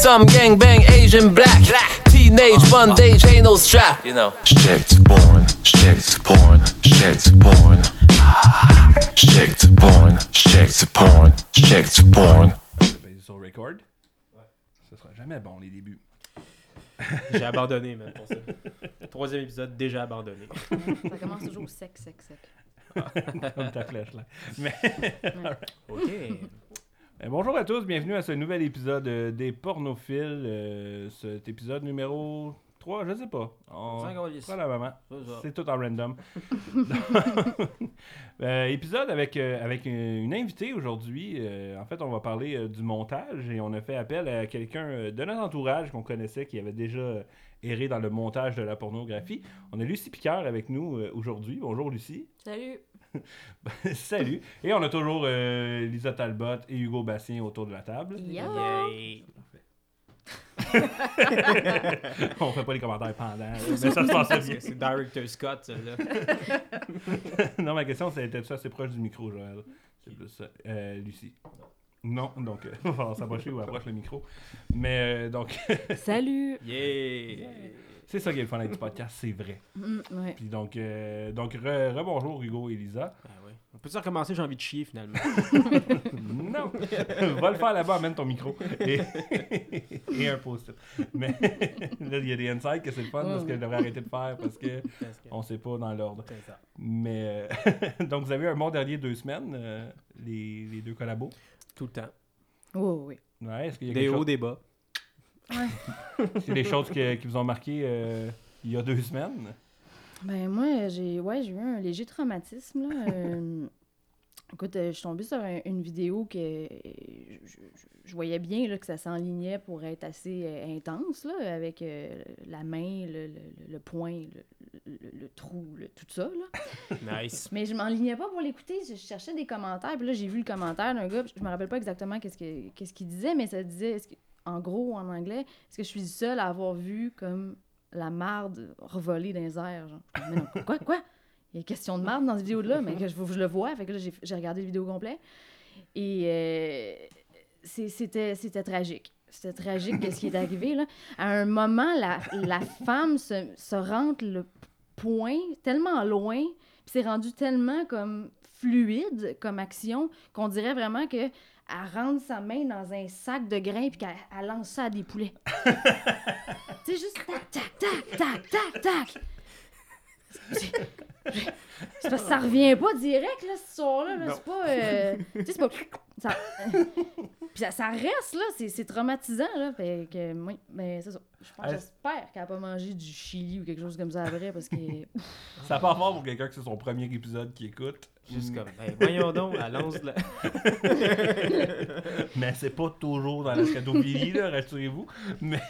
Some gang bang, Asian black. Teenage bondage, ain't no strap. You know. Checked porn, checked porn, checked porn. Checked porn, checked porn, checked porn. Ben, sur record. Ce sera jamais bon les débuts. J'ai abandonné, même, pour ça. Troisième épisode, déjà abandonné. Ça commence toujours sec, sec, sec. Comme ta flèche là. Mais, OK. Ben, bonjour à tous, bienvenue à ce nouvel épisode euh, des pornophiles. euh, cet épisode numéro 3, je sais pas. On... Cinq, on va Pas la maman. C'est tout en random. Euh, épisode avec, euh, avec une, invitée aujourd'hui. Euh, en fait, on va parler euh, du montage et on a fait appel à quelqu'un euh, de notre entourage qu'on connaissait qui avait déjà euh, erré dans le montage de la pornographie. On a Lucie Picard avec nous euh, aujourd'hui. Bonjour Lucie. Salut! Salut. Et on a toujours euh, Lisa Talbot et Hugo Bastien autour de la table. Yeah! Yay. on fait pas les commentaires pendant. Mais ça se passe bien. C'est Director Scott, ça, là. non, ma question, c'était ça assez proche du micro, Joël. C'est plus ça. Euh, Lucie. Non, donc, euh, il va falloir s'approcher ou approche le micro. Mais, euh, donc, Salut! Yeah. C'est ça qui est le fun avec du podcast, c'est vrai. Mm, ouais. Puis donc, euh, donc re- rebonjour Hugo et Lisa. Ah ouais. On peut-tu recommencer? J'ai envie de chier, finalement. non! Va le faire là-bas, amène ton micro. Et, et un post-it. Mais là, il y a des insights que c'est le fun parce que je devrais arrêter de faire parce que on sait pas dans l'ordre. C'est ça. Mais, euh, donc, vous avez eu un bon dernier deux semaines, euh, les, les deux collabos? Tout le temps. Oh, oui. Ouais, est-ce qu'il y a Des hauts, chose- des bas. C'est des choses que- qui vous ont marqué euh, il y a deux semaines? Ben, moi, j'ai ouais, j'ai eu un léger traumatisme, là. Euh, écoute, euh, je suis tombée sur un- une vidéo que je, je- je voyais bien là, que ça s'enlignait pour être assez euh, intense, là, avec euh, la main, le, le- le poing, le, le- le trou, le- tout ça, là. Nice. Mais je m'enlignais pas pour l'écouter, je cherchais des commentaires. Puis là, j'ai vu le commentaire d'un gars, puis je me rappelle pas exactement qu'est-ce que- qu'est-ce qu'il disait, mais ça disait, est-ce que- en gros, en anglais, est-ce que je suis seule à avoir vu comme la marde revoler dans les airs? Genre? Mais non, quoi, quoi? Il y a question de marde dans cette vidéo-là, mais que je, je le vois. Fait que là, j'ai regardé la vidéo complète. Et euh, c'était tragique. C'était tragique qu'est-ce qui est arrivé, là. À un moment, la, la femme se, se rentre le poing tellement loin, puis c'est rendu tellement comme fluide comme action qu'on dirait vraiment que elle rentre sa main dans un sac de grains puis qu'elle elle lance ça à des poulets. tu sais, juste tac, tac, tac, tac, tac, tac. C'est parce que ça revient pas direct, là, cette histoire-là. là. C'est pas... euh, tu sais, c'est pas... Ça... Puis ça, ça reste, là. C'est c'est traumatisant, là. Fait que, oui, ben, c'est ça. Je pense, Est-ce- j'espère qu'elle a pas mangé du chili ou quelque chose comme ça après, parce que... Ça part fort pour quelqu'un que c'est son premier épisode qui écoute. Juste comme, ben, voyons donc, allons là. Mais c'est pas toujours dans la scatophilie, là, rassurez-vous. Mais.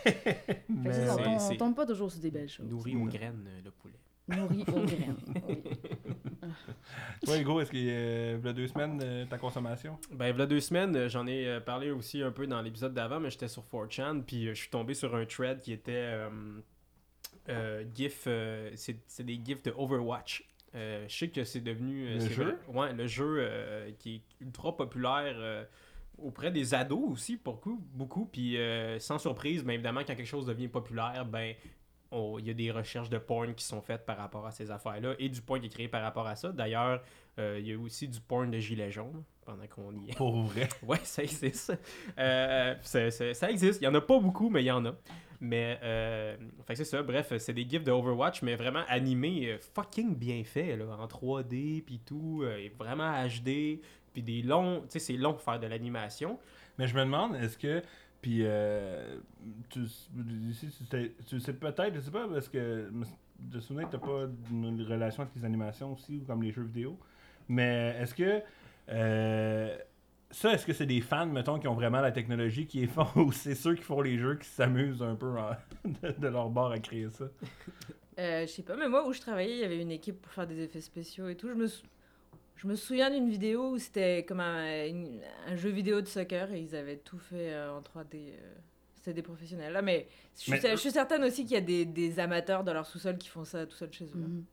Mais ça, on, tombe, on tombe pas toujours sur des belles choses. Nourri aux graines, euh, le poulet. Nourri aux graines. Oui. toi, Hugo, est-ce qu'il y a deux semaines euh, ta consommation? Ben, il y a deux semaines, euh, j'en ai euh, parlé aussi un peu dans l'épisode d'avant, mais j'étais sur 4chan, puis euh, je suis tombé sur un thread qui était euh, euh, GIF, euh, c'est c'est des GIFs de Overwatch. Euh, je sais que c'est devenu... euh, Le c'est jeu? vrai- Ouais, le jeu euh, qui est ultra populaire euh, auprès des ados aussi, beaucoup, beaucoup, puis euh, sans surprise, ben, évidemment, quand quelque chose devient populaire, ben... Il y a des recherches de porn qui sont faites par rapport à ces affaires-là et du porn qui est créé par rapport à ça. D'ailleurs, euh, il y a aussi du porn de gilet jaune pendant qu'on y est. Pour vrai? Ouais, ça existe. Euh, ça existe. Il y en a pas beaucoup, mais il y en a. Mais, euh, fait c'est ça. Bref, c'est des gifs de Overwatch, mais vraiment animés, euh, fucking bien fait, là, en 3D, puis tout, et vraiment HD, puis des longs, tu sais, c'est long faire de l'animation. Mais je me demande, est-ce que. Puis, euh, tu, tu, sais- tu sais peut-être, je sais pas, parce que de souvenir que t'as pas une relation avec les animations aussi, ou comme les jeux vidéo. Mais est-ce que. euh, ça, est-ce que c'est des fans, mettons, qui ont vraiment la technologie qui est font, ou c'est ceux qui font les jeux qui s'amusent un peu de leur bord à créer ça? Euh, je sais pas, mais moi où je travaillais, il y avait une équipe pour faire des effets spéciaux et tout. Je me, sou- je me souviens d'une vidéo où c'était comme un, une- un jeu vidéo de soccer et ils avaient tout fait euh, en 3D. euh, C'était des professionnels. Là, mais je suis, Mais- je suis certaine aussi qu'il y a des, des amateurs dans leur sous-sol qui font ça tout seul chez eux. là. Mhm.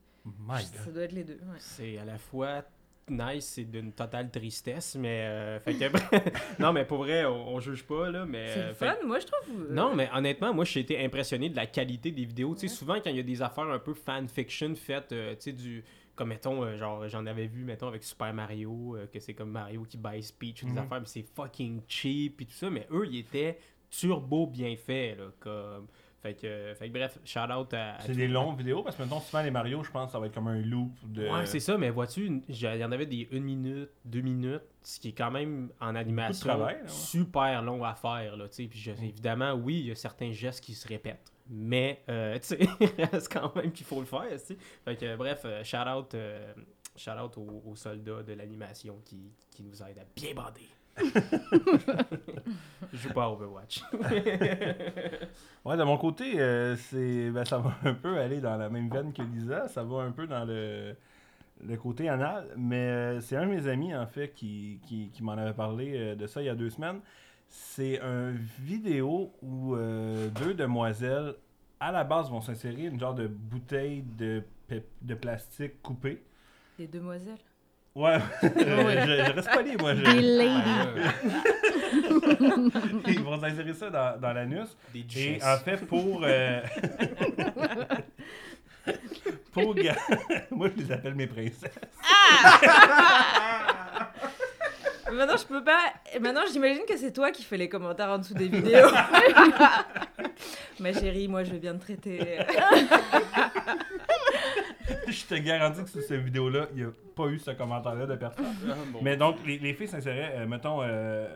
My Ça doit être les deux. ouais. C'est à la fois nice, c'est d'une totale tristesse, mais... euh, fait que, non, mais pour vrai, on, on juge pas, là, mais... C'est euh, fait- fun, moi je trouve. Non, mais honnêtement, moi, j'ai été impressionné de la qualité des vidéos. Tu sais, souvent, quand il y a des affaires un peu fanfiction faites, euh, tu sais, du... Comme, mettons, euh, genre, j'en avais vu, mettons, avec Super Mario, euh, que c'est comme Mario qui baisse Peach des Mhm. affaires, mais c'est fucking cheap et tout ça, mais eux, ils étaient turbo bien faits, là, comme... Fait que, fait que bref, shout-out à... à C'est des longues vidéos parce que maintenant, souvent les Mario, je pense, ça va être comme un loop de. Ouais, c'est ça, mais vois-tu, il y en avait des 1 minute, 2 minutes, ce qui est quand même en animation travail, là, ouais. super long à faire. Là, puis je- évidemment, oui, il y a certains gestes qui se répètent, mais euh, tu sais, il reste quand même qu'il faut le faire. tu sais. Fait que, bref, euh, shout out, euh, shout out aux, aux soldats de l'animation qui, qui nous aident à bien bander. Je joue pas à Overwatch. Ouais, de mon côté, euh, c'est ben, ça va un peu aller dans la même veine que Lisa. Ça va un peu dans le, le côté anal. Mais euh, c'est un de mes amis, en fait, qui, qui, qui m'en avait parlé euh, de ça il y a deux semaines. C'est une vidéo où euh, deux demoiselles, à la base, vont s'insérer une genre de bouteille de, de plastique coupée. Les demoiselles? Ouais, je, je reste pas libre, moi. Je... Des ladies. Ils vont s'insérer ça dans, dans l'anus. des Et duchesses. en fait, pour. euh, pour. Moi, je les appelle mes princesses. Maintenant, je peux pas. Maintenant, j'imagine que c'est toi qui fais les commentaires en dessous des vidéos. Ma chérie, moi, je viens de traiter. Je te garantis que sur cette vidéo-là, il n'y a pas eu ce commentaire-là de personne. Ah, bon. Mais donc, les, les filles s'inséraient, euh, mettons, euh,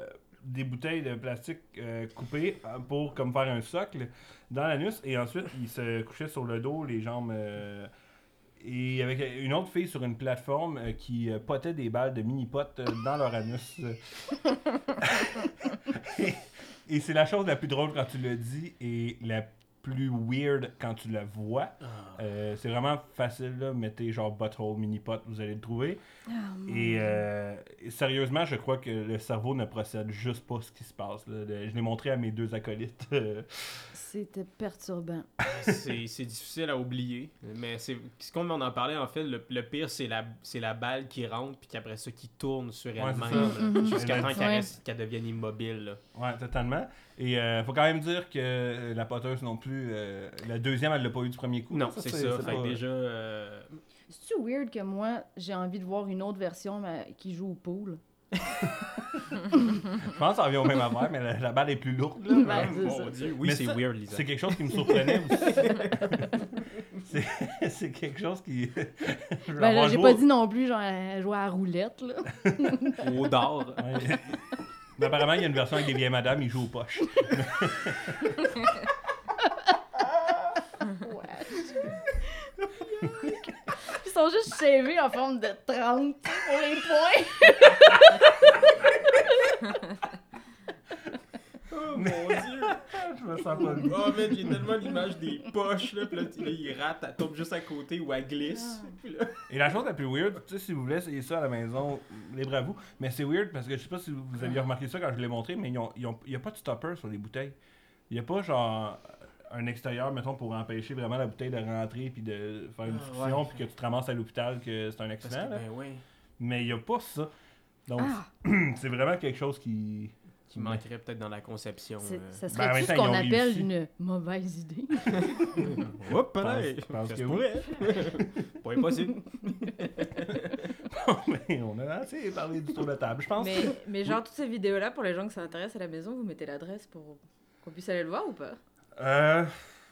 des bouteilles de plastique euh, coupées pour comme faire un socle dans l'anus. Et ensuite, ils se couchaient sur le dos, les jambes. euh, et avec une autre fille sur une plateforme euh, qui euh, potait des balles de mini-pot euh, dans leur anus. et et c'est la chose la plus drôle quand tu le dis et la plus weird quand tu la vois. Ah. Euh, c'est vraiment facile, là. Mettez genre butthole mini-pot, vous allez le trouver. Oh, Et, Dieu. euh, et sérieusement, je crois que le cerveau ne procède juste pas ce qui se passe. là. Le- Je l'ai montré à mes deux acolytes. C'était perturbant. c'est difficile à oublier. Mais c'est ce qu'on en parlait, en fait, le, le pire, c'est la, c'est la balle qui rentre, puis qu'après ça, qui tourne sur elle-même, Mhm. jusqu'à Ouais. temps qu'elle Ouais. devienne immobile. là. ouais, totalement. Et euh, faut quand même dire que euh, la poteuse non plus, euh, la deuxième, elle l'a pas eu du premier coup. Non, c'est ça. Fait pas- que déjà, euh, C'est-tu weird que moi, j'ai envie de voir une autre version mais qui joue au pool? Je pense que ça revient au même affaire, mais la, la balle est plus lourde. là. Ben, c'est ça. mon Dieu, oui, Mais c'est ça, weird, Lisa. C'est quelque chose qui me surprenait aussi. C'est- c'est quelque chose qui. Ben là, j'ai joué pas au- dit non plus, genre, elle jouait à la roulette, là. Au d'or. Ouais. Mais apparemment, il y a une version avec des vieilles madames, ils jouent aux poches. Ils sont juste shavés en forme de 30 pour les points. Oh mon Dieu. Je me sens pas bien. Oh, man, j'ai tellement l'image des poches, là, puis là, tu- là, il rate, elle tombe juste à côté ou elle glisse. Puis là- Et la chose la plus weird, tu sais, si vous voulez essayer ça à la maison, libre à vous. Mais c'est weird parce que je sais pas si vous aviez remarqué ça quand je l'ai montré, mais il n'y a pas de stopper sur les bouteilles. Il n'y a pas genre un extérieur, mettons, pour empêcher vraiment la bouteille de rentrer puis de faire une Ah, discussion ouais. puis que tu te ramasses à l'hôpital que c'est un Parce accident. que, là. ben Mais il n'y a pas ça. Donc, Ah, c'est vraiment quelque chose qui. Qui manquerait peut-être dans la conception. euh. ça Ben, serait même tout temps, ce qu'on appelle réussi. une mauvaise idée. Hop, pense- là, je pense que oui. Pas impossible. mais on a assez parlé du tour de table, je pense. Mais, mais genre, toutes ces vidéos-là, pour les gens que ça intéresse à la maison, vous mettez l'adresse pour qu'on puisse aller le voir ou pas? Euh,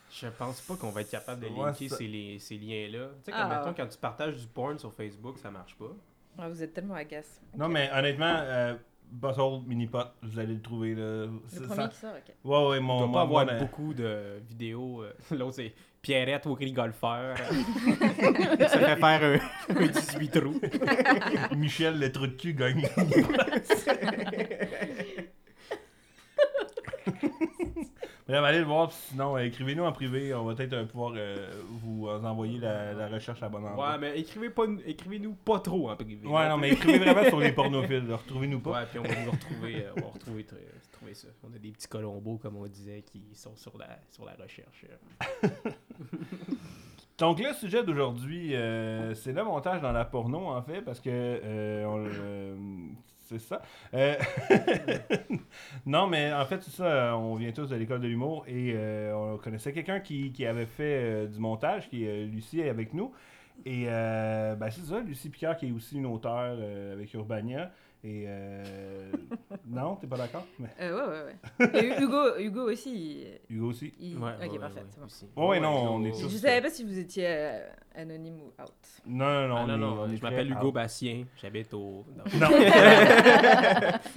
Je pense pas qu'on va être capable de Ouais, linker ça- ces, li- ces liens-là. Tu sais, Ah. comme mettons, quand tu partages du porn sur Facebook, ça marche pas. Ah, Vous êtes tellement agace. Non, mais honnêtement, euh, Butthole Minipot, vous allez le trouver. Là. Le C'est- premier ça- qui sort, ok. Ouais, ouais, On mon. doit moi, pas avoir moi, la- beaucoup de vidéos. euh, L'autre, c'est Pierrette au cri golfeur. ça fait faire un, un 18 trous. Michel, le trou de cul, gagne. Bref, allez le voir, sinon, euh, écrivez-nous en privé. On va peut-être euh, pouvoir euh, vous envoyer la, la recherche à bon endroit. Ouais, mais écrivez pas, écrivez-nous pas trop en privé. Ouais, non, mais écrivez vraiment sur les pornophiles. Retrouvez-nous pas. Ouais, puis on va vous retrouver, euh, on va retrouver, tr- trouver ça. On a des petits colombos, comme on disait, qui sont sur la, sur la recherche. Donc le sujet d'aujourd'hui, euh, c'est le montage dans la porno, en fait, parce que euh, on euh, c'est ça. Euh, non, mais en fait, c'est ça. On vient tous de l'école de l'humour et euh, on connaissait quelqu'un qui, qui avait fait euh, du montage, qui euh, Lucie est avec nous. Et euh, ben, c'est ça, Lucie Picard, qui est aussi une auteure euh, avec Urbania. Et euh, non, t'es pas d'accord? Mais Euh, ouais, ouais, ouais. Et Hugo, Hugo aussi. il- Hugo aussi? il- Ouais, ok, ouais, parfait. ouais, bon. aussi. Ouais, non, on est tous- Je savais pas si vous étiez euh, anonyme ou out. Non, non, non. Ah, on non, est- non, on est je m'appelle Hugo out. Bastien, j'habite au. non. Non.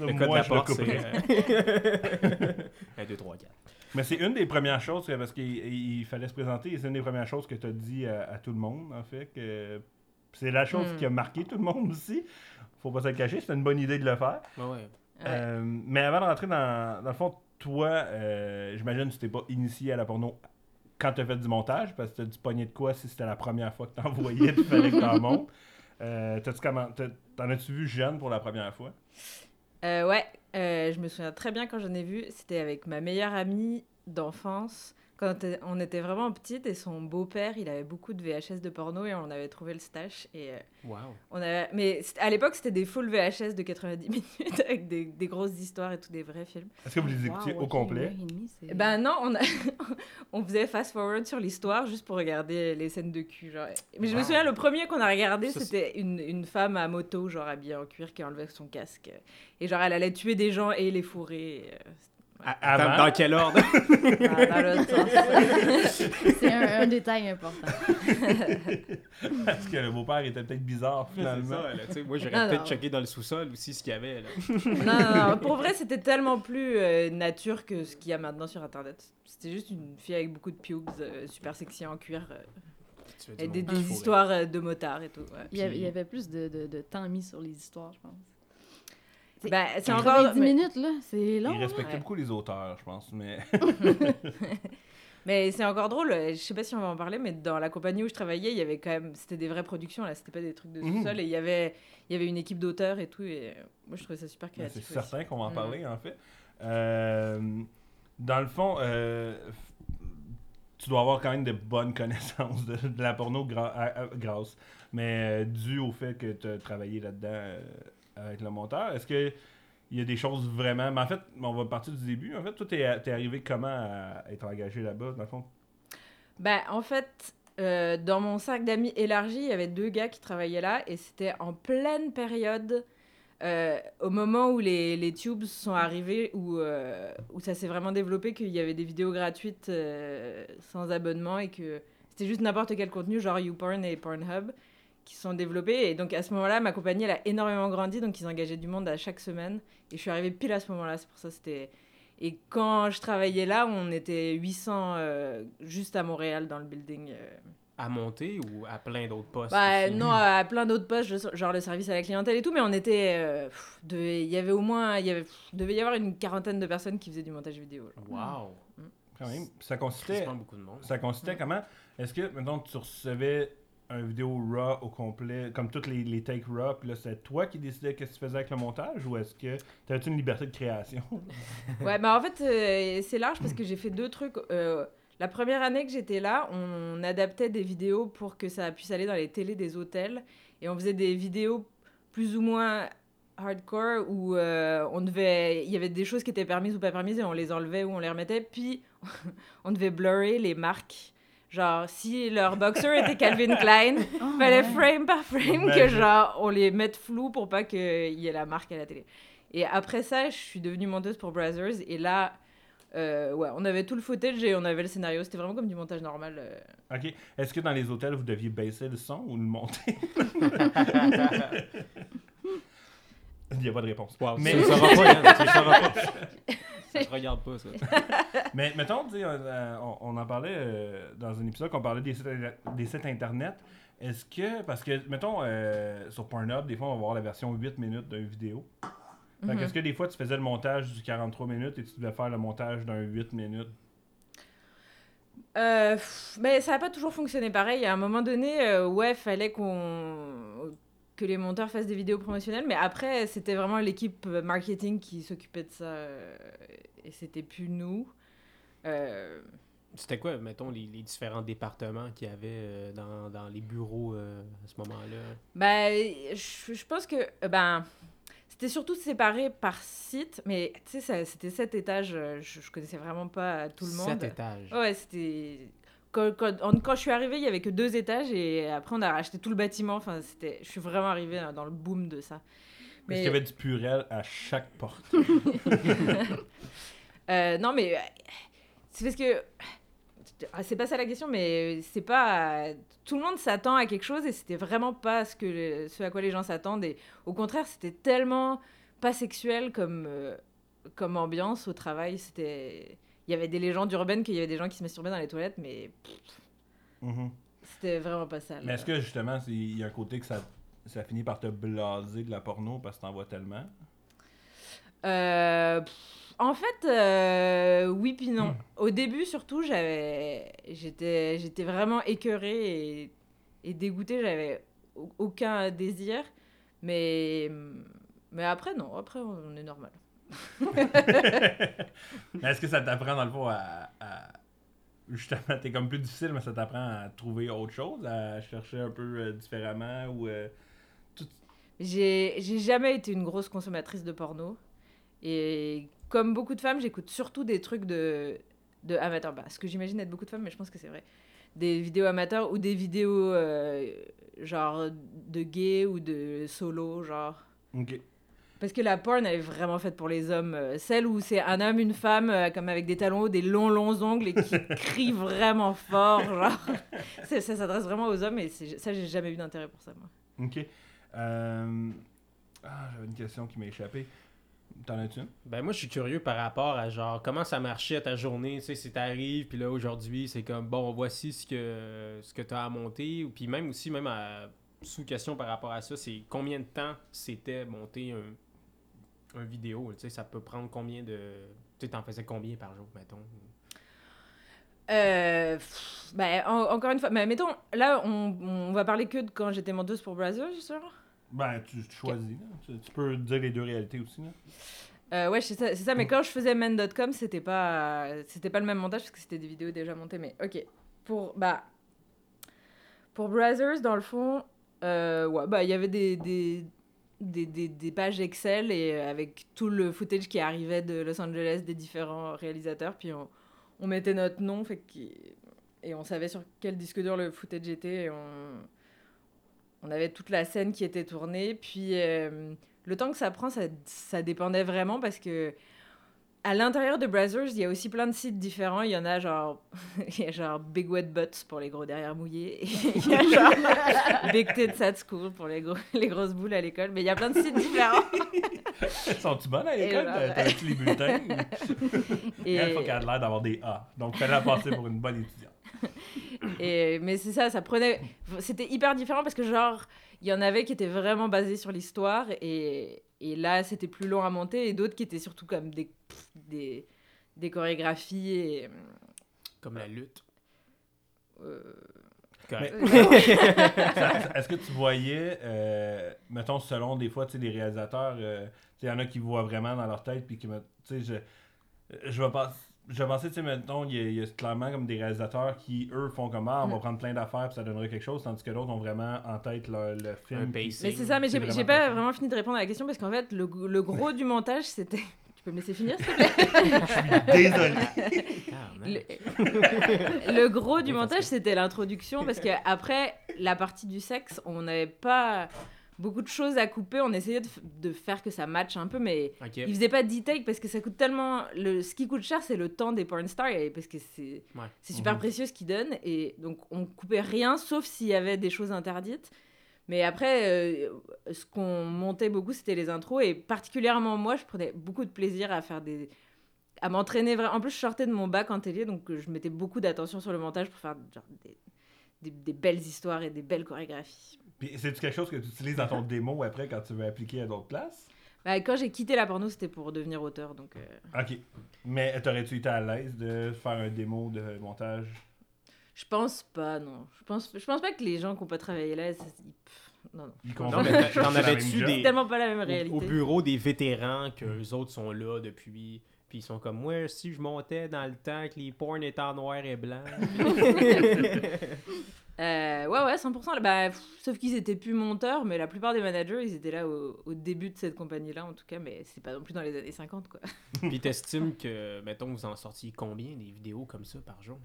Le code de Moi, la je le porte, c'est. couperai. 1, 2, 3, 4. Mais c'est une des premières choses, parce qu'il il fallait se présenter, et c'est une des premières choses que tu as dit à, à tout le monde, en fait. que C'est la chose Hmm. qui a marqué tout le monde aussi. Faut pas se le cacher, c'était une bonne idée de le faire. Ouais, ouais. Ouais. Euh, mais avant de rentrer dans, dans le fond, toi, euh, j'imagine que tu t'es pas initié à la porno quand tu as fait du montage, parce que tu as du pogné de quoi si c'était la première fois que tu envoyais, il fallait que tu montes. Euh, t'as-tu comment- t'as- T'en as-tu vu jeune pour la première fois? Euh, ouais, euh, je me souviens très bien quand j'en ai vu. C'était avec ma meilleure amie d'enfance. Quand on était- vraiment petite et son beau-père, il avait beaucoup de VHS de porno et on avait trouvé le stash. Et euh, Wow. on avait... Mais à l'époque, c'était des full VHS de 90 minutes avec des, des grosses histoires et tout, des vrais films. Est-ce que vous les écoutiez Wow, au complet? demie, Ben non, on, a... on faisait fast-forward sur l'histoire juste pour regarder les scènes de cul. Genre. Mais je me souviens, le premier qu'on a regardé, c'était une, une femme à moto, genre habillée en cuir, qui enlevait son casque. Et genre, elle allait tuer des gens et les fourrer. À- Dans, Avant? dans quel ordre? Dans- dans l'autre sens. C'est un, un détail important. Parce que le beau-père était peut-être bizarre, finalement. ça, là, Moi, j'aurais peut-être checké dans le sous-sol aussi ce qu'il y avait. Là. non, non, non. Pour vrai, c'était tellement plus euh, nature que ce qu'il y a maintenant sur Internet. C'était juste une fille avec beaucoup de pubes, euh, super sexy en cuir, euh, et des, histoires de motards et tout. ouais. Il y, avait, il y avait plus de, de, de temps mis sur les histoires, je pense. C'est- Ben, c'est 90 encore. mais- minutes, là, c'est long. Il respectait Ouais. beaucoup les auteurs, je pense. Mais Mais c'est encore drôle, euh, je sais pas si on va en parler, mais dans la compagnie où je travaillais, il y avait quand même, c'était des vraies productions là, c'était pas des trucs de Mhm. sous-sol, et il y avait, il y avait une équipe d'auteurs et tout, et euh, moi je trouvais ça super mais créatif. c'est certain qu'on va en Mm. parler, en fait. Euh, dans le fond, euh, tu dois avoir quand même de bonnes connaissances de, de la porno grâce, mais euh, dû au fait que tu as travaillé là-dedans euh, avec le monteur. Est-ce que il y a des choses vraiment. Mais en fait, on va partir du début. En fait, toi, t'es, t'es arrivé comment à être engagé là-bas, dans le fond? Ben, en fait, euh, dans mon cercle d'amis élargi, il y avait deux gars qui travaillaient là, et c'était en pleine période, euh, au moment où les, les tubes sont arrivés, où, euh, où ça s'est vraiment développé, qu'il y avait des vidéos gratuites euh, sans abonnement, et que c'était juste n'importe quel contenu, genre YouPorn et Pornhub, qui sont développés. Et donc à ce moment-là, ma compagnie, elle a énormément grandi, donc ils engageaient du monde à chaque semaine. Et je suis arrivée pile à ce moment-là, c'est pour ça que c'était... Et quand je travaillais là, on était 800 euh, juste à Montréal dans le building. euh. À monter ou à plein d'autres postes Bah, non, à plein d'autres postes, genre le service à la clientèle et tout, mais on était. euh, pff, Il y avait au moins. Il y avait, pff, devait y avoir une quarantaine de personnes qui faisaient du montage vidéo. genre. Wow. Quand même. Ça consistait. Ça consistait comment? Est-ce que, maintenant, tu recevais un vidéo RAW au complet, comme toutes les, les takes RAW, puis là, c'était toi qui décidais qu'est-ce que tu faisais avec le montage, ou est-ce que tu avais une liberté de création? Ouais, bah en fait, euh, c'est large parce que j'ai fait deux trucs. Euh, la première année que j'étais là, on adaptait des vidéos pour que ça puisse aller dans les télés des hôtels. Et on faisait des vidéos plus ou moins hardcore où euh, on devait il y avait des choses qui étaient permises ou pas permises et on les enlevait ou on les remettait puis on devait blurrer les marques genre si leur boxer était Calvin Klein Oh, fallait ouais. frame par frame que Imagine. genre on les mette flou pour pas qu'il y ait la marque à la télé. Et après ça, je suis devenue monteuse pour Brazzers et là, euh, ouais, on avait tout le footage et on avait le scénario. C'était vraiment comme du montage normal. euh. Ok. Est-ce que dans les hôtels, vous deviez baisser le son ou le monter? Il n'y a pas de réponse. Wow, Mais- le sauras pas, pas. Ça te regarde pas, ça. Mais mettons, sais, euh, on, on en parlait euh, dans un épisode qu'on parlait des sites, des sites internet. Est-ce que, parce que, mettons, euh, sur Pornhub, des fois, on va voir la version 8 minutes d'une vidéo. Fait que Mhm. Est-ce que des fois, tu faisais le montage du 43 minutes et tu devais faire le montage d'un 8 minutes? Euh, mais ça n'a pas toujours fonctionné pareil. À un moment donné, euh, ouais, fallait qu'on que les monteurs fassent des vidéos promotionnelles, mais après, c'était vraiment l'équipe euh, marketing qui s'occupait de ça, euh, et c'était plus nous. Euh, C'était quoi, mettons, les, les différents départements qu'il y avait euh, dans, dans les bureaux euh, à ce moment-là? Ben, je, je pense que, ben, c'était surtout séparé par site, mais tu sais, c'était sept étages, je, je connaissais vraiment pas tout le monde. Sept étages. Ouais, c'était. Quand, quand, quand je suis arrivée, il y avait que deux étages et après on a racheté tout le bâtiment. Enfin, c'était. Je suis vraiment arrivée dans le boom de ça. Est-ce qu'il y avait du purel à chaque porte? Euh, non, mais euh, c'est parce que ah, c'est pas ça la question, mais c'est pas tout le monde s'attend à quelque chose et c'était vraiment pas ce que ce à quoi les gens s'attendent. Et au contraire, c'était tellement pas sexuel comme euh, comme ambiance au travail. C'était il y avait des légendes urbaines qu'il y avait des gens qui se masturbaient dans les toilettes, mais Mhm. c'était vraiment pas ça. Mais est-ce que justement, il y a un côté que ça, ça finit par te blaser de la porno parce que t'en vois tellement? Euh, pff, en fait, euh, oui puis non. Au début, surtout, j'avais, j'étais, j'étais vraiment écœurée et, et dégoûtée. J'avais au- aucun désir, mais mais après non. Après, on est normal. Mais est-ce que ça t'apprend dans le fond à. à- Justement, t'es comme plus difficile, mais ça t'apprend à trouver autre chose, à chercher un peu euh, différemment ou. euh, J'ai, j'ai jamais été une grosse consommatrice de porno et comme beaucoup de femmes, j'écoute surtout des trucs de de amateurs. Bah, ce que j'imagine être beaucoup de femmes, mais je pense que c'est vrai. Des vidéos amateurs ou des vidéos euh, genre de gays ou de solo, genre. Ok. Parce que la porn, elle est vraiment faite pour les hommes. Euh, Celle où c'est un homme, une femme, euh, comme avec des talons hauts, des longs, longs ongles et qui crie vraiment fort, genre. Ça s'adresse vraiment aux hommes et ça, j'ai jamais eu d'intérêt pour ça, moi. Ok. Euh, Ah, j'avais une question qui m'a échappé. T'en as-tu une? Ben moi je suis curieux par rapport à genre comment ça marchait ta journée, tu sais, si t'arrives puis là aujourd'hui c'est comme bon voici ce que ce que t'as à monter ou puis même aussi même à sous question par rapport à ça, c'est combien de temps c'était monter un, un vidéo, tu sais, ça peut prendre combien de tu sais t'en faisais combien par jour mettons? Euh, pff, ben, en- encore une fois, mais mettons, là, on, on va parler que de quand j'étais menteuse pour Brazzers, sûr. Ben, tu, tu choisis. là. Tu, tu peux dire les deux réalités aussi. Là. Euh, ouais, c'est ça, c'est ça, mais quand je faisais men.com, c'était pas, c'était pas le même montage parce que c'était des vidéos déjà montées. Mais ok, pour, bah, pour Brazzers, dans le fond, euh, ouais, bah, il y avait des, des, des, des, pages Excel et euh, avec tout le footage qui arrivait de Los Angeles des différents réalisateurs, puis on, mettait notre nom, et on savait sur quel disque dur le footage était, et on, on avait toute la scène qui était tournée, puis euh, le temps que ça prend, ça, ça dépendait vraiment parce que à l'intérieur de Brazzers, il y a aussi plein de sites différents. Il y en a genre, il y a genre Big Wet Butts pour les gros derrière mouillés. il y a genre Big Tits at School pour les, gros, les grosses boules à l'école. Mais il y a plein de sites différents. Sont-tu bonnes à l'école? T'as- T'as-tu les bulletins? Et, Elle, faut qu'elle ait l'air d'avoir des A. Donc, fallait passer pour une bonne étudiante. Et- mais c'est ça, ça prenait. C'était hyper différent parce que genre, il y en avait qui étaient vraiment basés sur l'histoire et, et là, c'était plus long à monter et d'autres qui étaient surtout comme des, des, des chorégraphies et. Comme la lutte. euh, Correct. Ça- Est-ce que tu voyais, euh, mettons, selon des fois, tu sais, les réalisateurs, euh, tu sais, il y en a qui voient vraiment dans leur tête, puis qui me. Tu sais, je, je vais pas. Je penser, tu sais, mettons, il y, a- il y a clairement comme des réalisateurs qui, eux, font comme ah, on va Mm. prendre plein d'affaires, puis ça donnerait quelque chose, tandis que d'autres ont vraiment en tête le, le film. Un puis- pacing. Mais c'est ça, mais j'ai pas vraiment fini de répondre à la question parce qu'en fait, le, le gros du montage, c'était. Tu peux me laisser finir, s'il te plaît? Désolé. Man. le... le gros du montage, c'était l'introduction parce qu'après la partie du sexe, on n'avait pas beaucoup de choses à couper. On essayait de, faire que ça matche un peu, mais Ok. ils faisaient pas de take parce que ça coûte tellement. Le... Ce qui coûte cher, c'est le temps des porn stars et parce que c'est Ouais. c'est super Mhm. précieux ce qu'ils donnent. Et donc, on coupait rien sauf s'il y avait des choses interdites. Mais après, euh, ce qu'on montait beaucoup, c'était les intros. Et particulièrement moi, je prenais beaucoup de plaisir à faire des. à m'entraîner. vra- En plus, je sortais de mon bac en télé, donc je mettais beaucoup d'attention sur le montage pour faire genre, des, des, des belles histoires et des belles chorégraphies. Puis, c'est-tu quelque chose que tu utilises dans ton démo après quand tu veux appliquer à d'autres places? Bah, quand j'ai quitté la porno, c'était pour devenir auteur. Donc, euh, Ok. Mais t'aurais-tu été à l'aise de faire un démo de montage? je pense pas, non. Je pense, je pense pas que les gens qui n'ont pas travaillé là, ça- non, non. Ils Non, mais t'en c'est avais-tu des- C'est tellement pas la même Au- réalité. Au, bureau des vétérans, que les autres sont là depuis Puis ils sont comme, moi, si je montais dans le temps que les porn étaient en noir et blanc. Euh, ouais, ouais, 100%. Bah, pff, sauf qu'ils étaient plus monteurs, mais la plupart des managers, ils étaient là au, au début de cette compagnie-là, en tout cas, mais c'est pas non plus dans les années 50, quoi. Puis t'estimes que, mettons, vous en sortiez combien des vidéos comme ça par jour?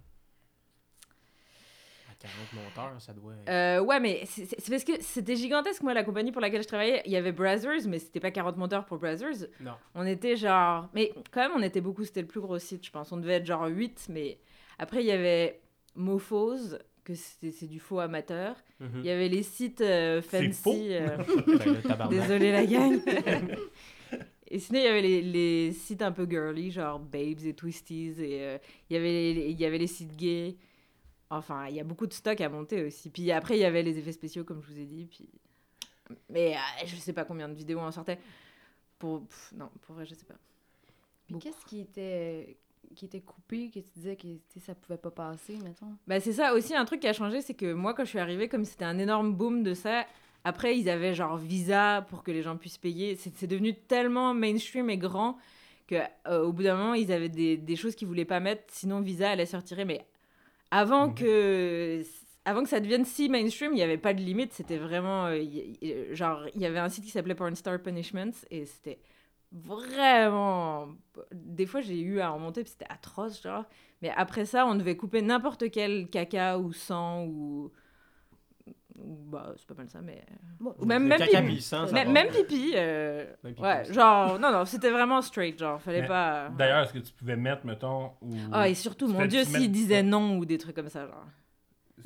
À 40 monteurs, ça doit être. Euh, ouais, mais c'est parce que c'était gigantesque, moi, la compagnie pour laquelle je travaillais. Il y avait Brazzers, mais c'était pas 40 monteurs pour Brazzers. Non. On était genre. Mais quand même, on était beaucoup, c'était le plus gros site, je pense. On devait être genre 8, mais après, il y avait Mofos, que c'est c'est du faux amateur. Mhm. Il y avait les sites euh, fancy. euh. Désolé la gang. et sinon, il y avait les, les sites un peu girly, genre Babes et Twisties. Et euh, il, y avait les, il y avait les sites gays. Enfin, il y a beaucoup de stock à monter aussi. Puis après, il y avait les effets spéciaux, comme je vous ai dit. Puis... Mais euh, je sais pas combien de vidéos en sortait. Pour... pff, non, pour vrai, je sais pas. Puis qu'est-ce qui était qui était coupé, que tu disais que tu sais, ça pouvait pas passer, mettons? Bah, c'est ça aussi, un truc qui a changé, c'est que moi, quand je suis arrivée, comme c'était un énorme boom de ça, après, ils avaient genre Visa pour que les gens puissent payer. C'est devenu tellement mainstream et grand que euh, au bout d'un moment, ils avaient des, des choses qu'ils voulaient pas mettre, sinon Visa allait se retirer. Mais avant Mhm. que avant que ça devienne si mainstream, il n'y avait pas de limite. C'était vraiment euh, y- y- genre il y avait un site qui s'appelait Porn Star Punishments et c'était vraiment des fois j'ai eu à en monter puis c'était atroce genre mais après ça on devait couper n'importe quel caca ou sang ou bah c'est pas mal ça mais ou même même caca pipi même, va. même pipi euh, Même pipi ouais aussi. genre non non c'était vraiment straight genre fallait Mais pas D'ailleurs, est-ce que tu pouvais mettre, metton, ou. ah et surtout mon dieu s'il disait non ou des trucs comme ça genre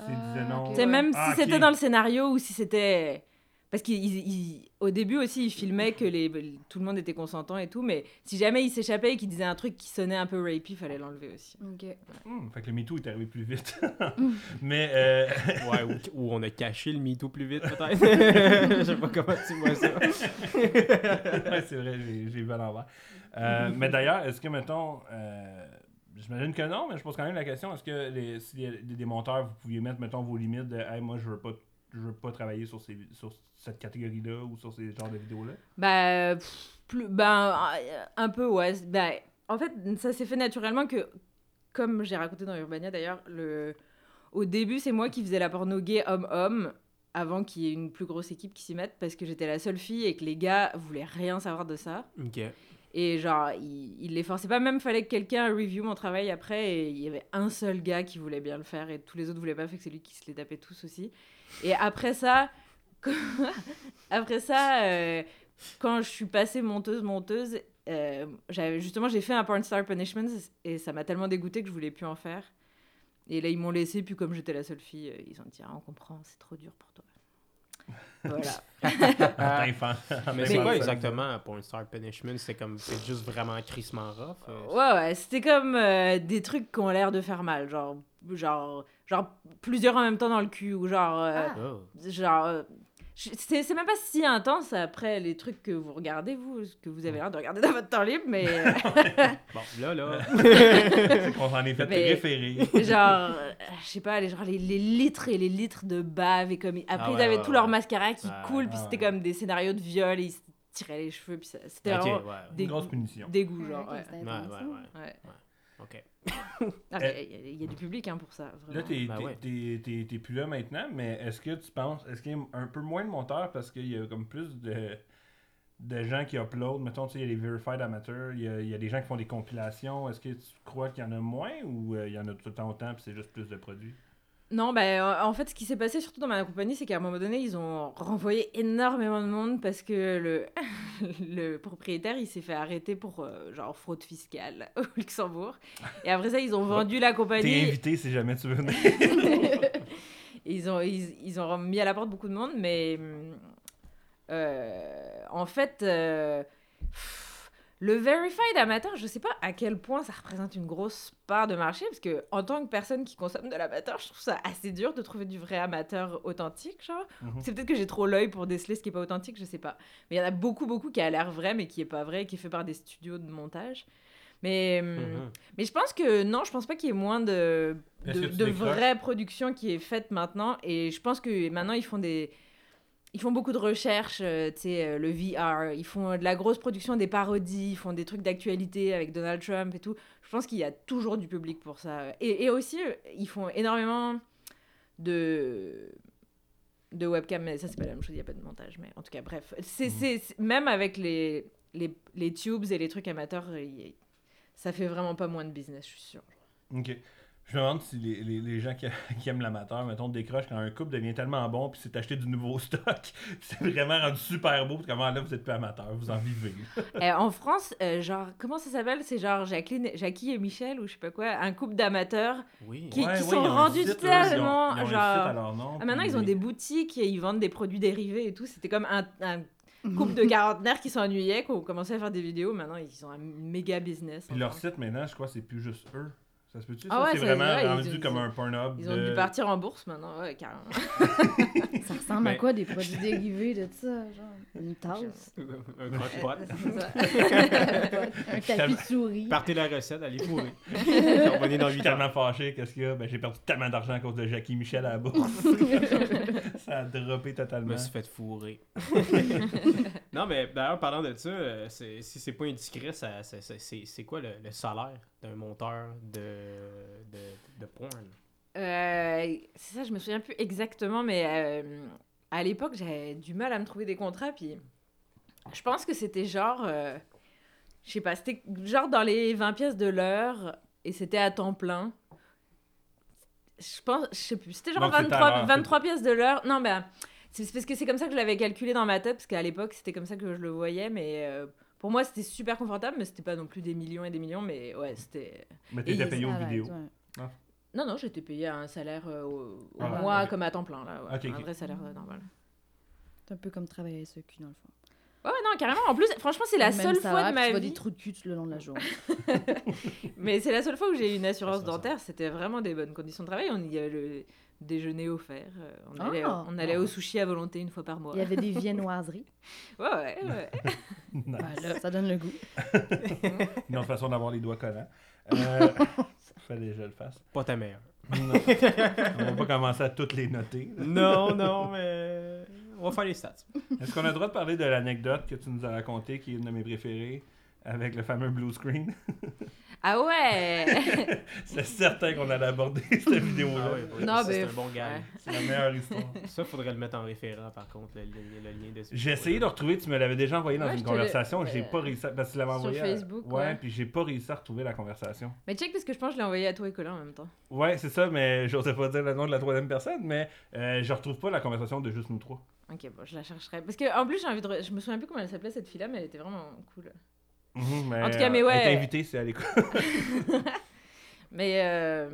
S'il disait non. Ah, tu sais, même Ah, si c'était dans le scénario ou si c'était. Parce qu'au début aussi, ils filmaient que les, tout le monde était consentant et tout, mais si jamais il s'échappait et qu'il disait un truc qui sonnait un peu rapey, il fallait l'enlever aussi. Ok. Hmm, fait que le MeToo est arrivé plus vite. Mais. Euh... Ouais, ou, ou on a caché le MeToo plus vite, peut-être. Je sais pas comment tu vois ça. ouais, c'est vrai, j'ai vu à l'envers. Euh, mais d'ailleurs, est-ce que, mettons, euh, j'imagine que non, mais je pose quand même la question, est-ce que les, si les- des, des monteurs, vous pouviez mettre, mettons, vos limites de, hey, moi, je veux pas, je veux pas travailler sur, ces, sur cette catégorie-là ou sur ces genres de vidéos-là? Pff, plus, ben, un peu, ouais. Bah, en fait, ça s'est fait naturellement que, comme j'ai raconté dans Urbania d'ailleurs, le... au début, c'est moi qui faisais la porno gay homme-homme avant qu'il y ait une plus grosse équipe qui s'y mette parce que j'étais la seule fille et que les gars voulaient rien savoir de ça. Ok. Et genre, il, il les forçait pas, même fallait que quelqu'un review mon travail après, et il y avait un seul gars qui voulait bien le faire, et tous les autres voulaient pas, fait que c'est lui qui se les tapait tous aussi. Et après ça, après ça, euh, quand je suis passée monteuse-monteuse, euh, justement, j'ai fait un Porn Star Punishment, et ça m'a tellement dégoûté que je voulais plus en faire. Et là, ils m'ont laissé, puis comme j'étais la seule fille, euh, ils ont dit, ah, on comprend, c'est trop dur pour toi. voilà. Attends, fan. Mais c'est quoi exactement pour une Star Punishment? C'est comme, c'est juste vraiment crissement rough. euh, Ouais, ouais, c'était comme euh, des trucs qui ont l'air de faire mal, genre, genre, genre plusieurs en même temps dans le cul, ou genre, euh, Ah. oh. genre, euh, c'est c'est même pas si intense après les trucs que vous regardez, vous, que vous avez l'air de regarder dans votre temps libre, mais Bon, là, là. C'est qu'on s'en est fait Mais- référer. genre, euh, je sais pas, les, genre, les, les litres et les litres de bave, et comme, après Ah ils avaient ouais, tout leur ouais. mascara qui Ouais, coule, puis c'était ouais. comme des scénarios de viol, et ils se tiraient les cheveux, puis c'était vraiment ouais. des- Une grosse punition. dégoût, Ouais, genre, ouais. Ouais, ouais, Ok. Ah, Il y a- il y, a du public hein, pour ça. Là, t'es Ben t'es- ouais. t'es- t'es- t'es plus là maintenant, mais est-ce que tu penses, est-ce qu'il y a un peu moins de monteurs parce qu'il y a comme plus de, de gens qui uploadent, mettons, tu sais, il y a les verified amateurs, il y a, il y a des gens qui font des compilations, est-ce que tu crois qu'il y en a moins ou euh, il y en a tout le temps autant puis c'est juste plus de produits? Non, bah, en en fait, ce qui s'est passé surtout dans ma compagnie, c'est qu'à un moment donné, ils ont renvoyé énormément de monde parce que le, le propriétaire, il s'est fait arrêter pour euh, genre fraude fiscale au Luxembourg. Et après ça, ils ont vendu la T'es compagnie. invité si jamais tu veux venir. Ils, ont, ils, ils ont mis à la porte beaucoup de monde, mais euh, en fait, euh, pff, le verified amateur, je sais pas à quel point ça représente une grosse part de marché, parce que en tant que personne qui consomme de l'amateur, je trouve ça assez dur de trouver du vrai amateur authentique, genre. Mhm. C'est peut-être que j'ai trop l'œil pour déceler ce qui est pas authentique, je sais pas. Mais il y en a beaucoup, beaucoup qui a l'air vrai, mais qui est pas vrai, qui est fait par des studios de montage. Mais, hum, Mhm. mais je pense que non, je pense pas qu'il y ait moins de, de, de vraie production qui est faite maintenant. Et je pense que maintenant, ils font des. Ils font beaucoup de recherches, euh, tu sais, euh, le VR, ils font de la grosse production, des parodies, ils font des trucs d'actualité avec Donald Trump et tout. Je pense qu'il y a toujours du public pour ça. Et, et aussi, euh, ils font énormément de de webcam, mais ça c'est pas la même chose, il n'y a pas de montage, mais en tout cas, bref. C'est, c'est- même avec les, les, les tubes et les trucs amateurs, il- ça fait vraiment pas moins de business, je suis sûre. Ok. Je me demande si les, les, les gens qui, qui aiment l'amateur, mettons, décrochent quand un couple devient tellement bon, puis c'est acheté du nouveau stock, puis c'est vraiment rendu super beau, puis comment là, vous êtes plus amateur, vous en vivez. Euh, en France, euh, genre, comment ça s'appelle? C'est genre Jacqueline, Jackie et Michel, ou je sais pas quoi, un couple d'amateurs Oui. qui, Ouais, qui ouais, sont ils ont un rendus site, eux, ils ont- tellement. ils ont un genre... site à leur nom, Ah, maintenant, puis- ils ont des boutiques et ils vendent des produits dérivés et tout. C'était comme un, un couple de quarantenaires qui s'ennuyaient, qui ont commencé à faire des vidéos. Maintenant, ils ont un méga business. Puis leur site, maintenant, je crois, c'est plus juste eux. Ça se peut-tu? Ah ça? ouais, c'est vraiment rendu ils- comme un Pornhub. Ils ont de- dû partir en bourse maintenant, ouais, carrément. Ça ressemble à Mais- quoi des produits dérivés de ça? Genre? Une tasse, Un croque-pot. Un tapis de souris. Partez la recette, allez fourrer. Revenez dans Je suis 8 ans. tellement fâché, qu'est-ce qu'il y a? Ben, j'ai perdu tellement d'argent à cause de Jackie Michel à la bourse. ça a droppé Je totalement. me suis fait fourrer. non, mais d'ailleurs, parlant de ça, euh, c'est- si c'est pas indiscret, ça, c'est c'est quoi le, le salaire? D'un monteur de, de, de porn? Euh, c'est ça, je me souviens plus exactement, mais euh, à l'époque, j'avais du mal à me trouver des contrats. Puis je pense que c'était genre, euh, je sais pas, c'était genre dans les 20 pièces de l'heure et c'était à temps plein. Je pense, je sais plus, c'était genre Donc, c'était à 23, l'heure, 23 pièces de l'heure. Non, ben, c'est c'est parce que c'est comme ça que je l'avais calculé dans ma tête, parce qu'à l'époque, c'était comme ça que je le voyais, mais. Pour moi, c'était super confortable, mais c'était pas non plus des millions et des millions, mais ouais, c'était. Mais t'étais payé va vidéos. être, ouais. Non, non, j'étais payé un salaire euh, au, au Ah ouais, mois comme à temps plein, là. ouais. Ok, un vrai salaire euh, normal. C'est un peu comme travailler à SEQ dans le fond. Ouais, ouais, non, carrément. En plus, franchement, c'est la seule fois de puis tu ma vois vie. des trous de cul tout le long de la journée. Mais c'est la seule fois où j'ai eu une assurance dentaire. C'était vraiment des bonnes conditions de travail. On y avait le déjeuner offert. euh, On allait, Ah. on allait au sushi à volonté une fois par mois. Il y avait des viennoiseries. Ouais, ouais, ouais. Nice. Voilà, ça donne le goût. Une autre façon d'avoir les doigts collants. Euh, fallait que je le fasse. Pas ta mère. Non. On va pas commencer à toutes les noter. Non, non, mais on va faire les stats. Est-ce qu'on a le droit de parler de l'anecdote que tu nous as racontée, qui est une de mes préférées, avec le fameux blue screen? Ah ouais! C'est certain qu'on allait aborder cette vidéo-là. Ah ouais, Non, c'est un bon gars. C'est la meilleure histoire. Ça, faudrait le mettre en référent, par contre, le, le- le lien de ce J'ai essayé de retrouver, tu me l'avais déjà envoyé dans Ouais, une conversation, j'ai euh, pas réussi à... Parce que tu l'avais sur envoyé à- Facebook, Ouais, ouais. puis j'ai pas réussi à retrouver la conversation. Mais check, parce que je pense que je l'ai envoyé à toi et Colin en même temps. Ouais, c'est ça, mais j'osais pas dire le nom de la troisième personne, mais euh, je retrouve pas la conversation de juste nous trois. Ok, bon, je la chercherai. Parce que en plus, j'ai envie de. Je me souviens plus comment elle s'appelait cette fille-là, mais elle était vraiment cool. Mhm, mais, En tout cas, mais ouais. être invité, c'est à l'écoute. Mais euh,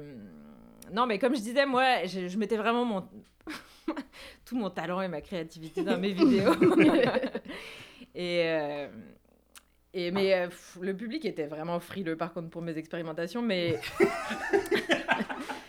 non, mais comme je disais, moi, je, je mettais vraiment mon tout mon talent et ma créativité dans mes vidéos. et euh, et mais euh, pff, le public était vraiment frileux par contre pour mes expérimentations, mais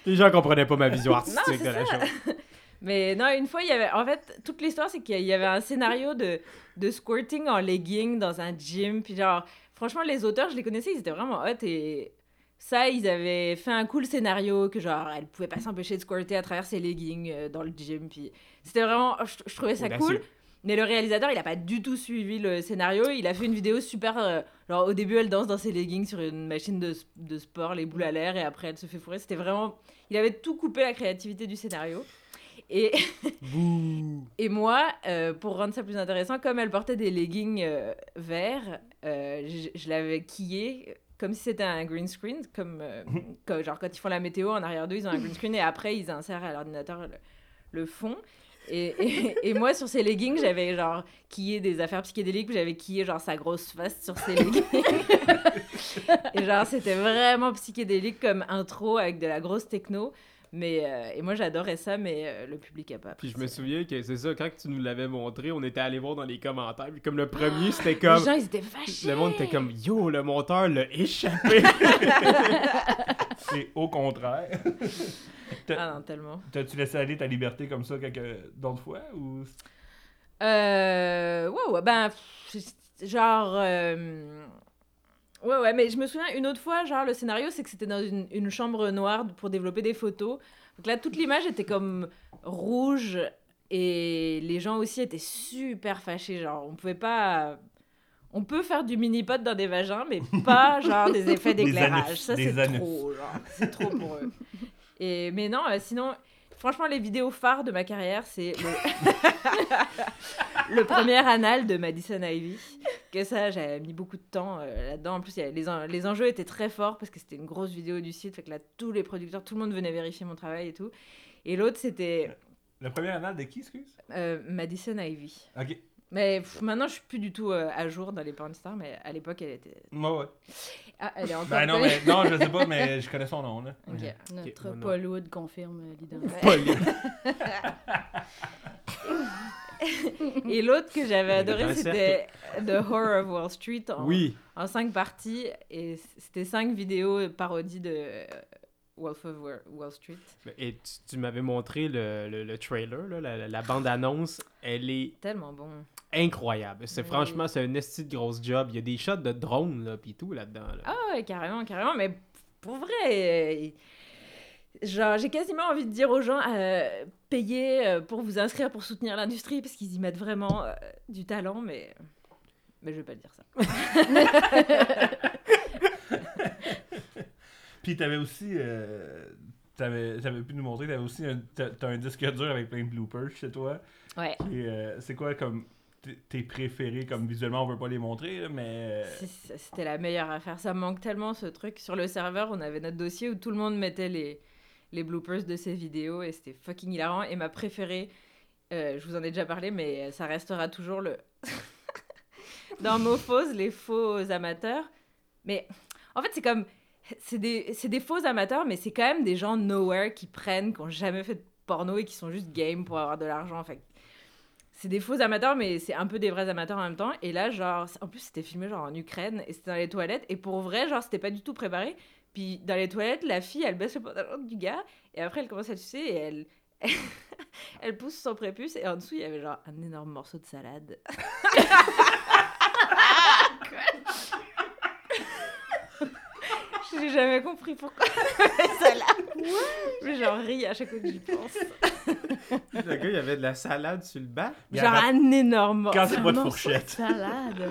Les gens comprenaient pas ma vision artistique de la ça. chose. mais non, une fois il y avait en fait toute l'histoire c'est qu'il y avait un scénario de de squirting en legging dans un gym, puis genre franchement les auteurs je les connaissais, ils étaient vraiment hot et ça, ils avaient fait un cool scénario que genre elle pouvait pas s'empêcher de squirter à travers ses leggings euh, dans le gym. Puis c'était vraiment, je, je trouvais ça cool. Mais le réalisateur, il a pas du tout suivi le scénario. Il a fait une vidéo super. euh, genre au début, elle danse dans ses leggings sur une machine de, de sport, les boules à l'air, et après elle se fait fourrer. C'était vraiment. Il avait tout coupé la créativité du scénario. Et, et moi, euh, pour rendre ça plus intéressant, comme elle portait des leggings euh, verts, euh, je, je l'avais quillée comme si c'était un green screen, comme, comme- genre quand ils font la météo en arrière d'eux, ils ont un green screen et après ils insèrent à l'ordinateur le, le fond. Et, et, et moi, sur ces leggings, j'avais genre quillé des affaires psychédéliques, j'avais quillé genre sa grosse face sur ses leggings. et genre, c'était vraiment psychédélique comme intro avec de la grosse techno. Mais, euh, et moi, j'adorais ça, mais euh, le public a pas Puis je me souviens que c'est ça, quand tu nous l'avais montré, on était allé voir dans les commentaires. Puis comme le premier, c'était Les comme. gens, ils étaient fâchés. Le monde était comme Yo, le monteur l'a échappé. C'est au contraire. Ah non, tellement. T'as-tu laissé aller ta liberté comme ça quelques d'autres fois ou Euh, ouais, ouais, ben, genre, euh, ouais, ouais, mais je me souviens une autre fois, genre, le scénario, c'est que c'était dans une, une chambre noire pour développer des photos. Donc là, toute l'image était comme rouge Et les gens aussi étaient super fâchés. Genre, on pouvait pas. On peut faire du mini-pot dans des vagins, mais pas genre des effets d'éclairage. Ça, c'est trop. Genre, c'est trop pour eux. Et, mais non, euh, sinon, franchement, les vidéos phares de ma carrière, c'est le... le premier anal de Madison Ivy. Que ça, j'avais mis beaucoup de temps euh, là-dedans. En plus, il y avait- les, en- les enjeux étaient très forts parce que c'était une grosse vidéo du site. Fait que là, tous les producteurs, tout le monde venait vérifier mon travail et tout. Et l'autre, c'était Le premier anal de qui, excuse? Euh, Madison Ivy. Ok. Mais pff, maintenant, je suis plus du tout euh, à jour dans les porn stars, mais à l'époque, elle était. Moi, ouais. Ah, elle est encore. Ben non, mais non, je sais pas, mais je connais son nom, là. Ok. Notre. Paul Wood confirme euh, l'identité. Poli. Et l'autre que j'avais adoré, c'était The Horror of Wall Street en, Oui. en cinq parties. Et c'était cinq vidéos parodies de euh, Wolf of Wa- Wall Street. Et tu, tu m'avais montré le, le, le trailer, là, la, la bande-annonce. Elle est Tellement bon. Incroyable. C'est Oui. franchement, c'est un esti de grosse job. Il y a des shots de drone, là, pis tout là-dedans. là. Ah ouais, carrément, carrément. Mais pour vrai, euh, genre, j'ai quasiment envie de dire aux gens, euh, payez euh, pour vous inscrire pour soutenir l'industrie, parce qu'ils y mettent vraiment euh, du talent, mais... Mais je vais pas dire ça. Puis t'avais aussi. Euh, t'avais, t'avais pu nous montrer, t'avais aussi un, t'as, t'as un disque dur avec plein de bloopers chez toi. Ouais. Et euh, c'est quoi comme tes préférés Comme visuellement, on veut pas les montrer, mais. euh, C'était la meilleure affaire. Ça manque tellement ce truc. Sur le serveur, on avait notre dossier où tout le monde mettait les, les bloopers de ses vidéos et c'était fucking hilarant. Et ma préférée, euh, je vous en ai déjà parlé, mais ça restera toujours le. Dans Mophose, les faux amateurs. Mais en fait, c'est comme. C'est des, des faux amateurs, mais c'est quand même des gens nowhere qui prennent, qui n'ont jamais fait de porno et qui sont juste game pour avoir de l'argent. Fait que c'est des faux amateurs, mais c'est un peu des vrais amateurs en même temps. Et là, genre, en plus, c'était filmé genre en Ukraine et c'était dans les toilettes. Et pour vrai, genre, c'était pas du tout préparé. Puis dans les toilettes, la fille, elle baisse le pantalon du gars et après, elle commence à sucer et elle. elle pousse son prépuce et en dessous, il y avait genre un énorme morceau de salade. J'ai jamais compris pourquoi salade. Mais j'en ris à chaque fois que j'y pense. Le gars, il y avait de la salade sur le bas. Genre un- un énorme morceau. Quand c'est pas de fourchette. salade.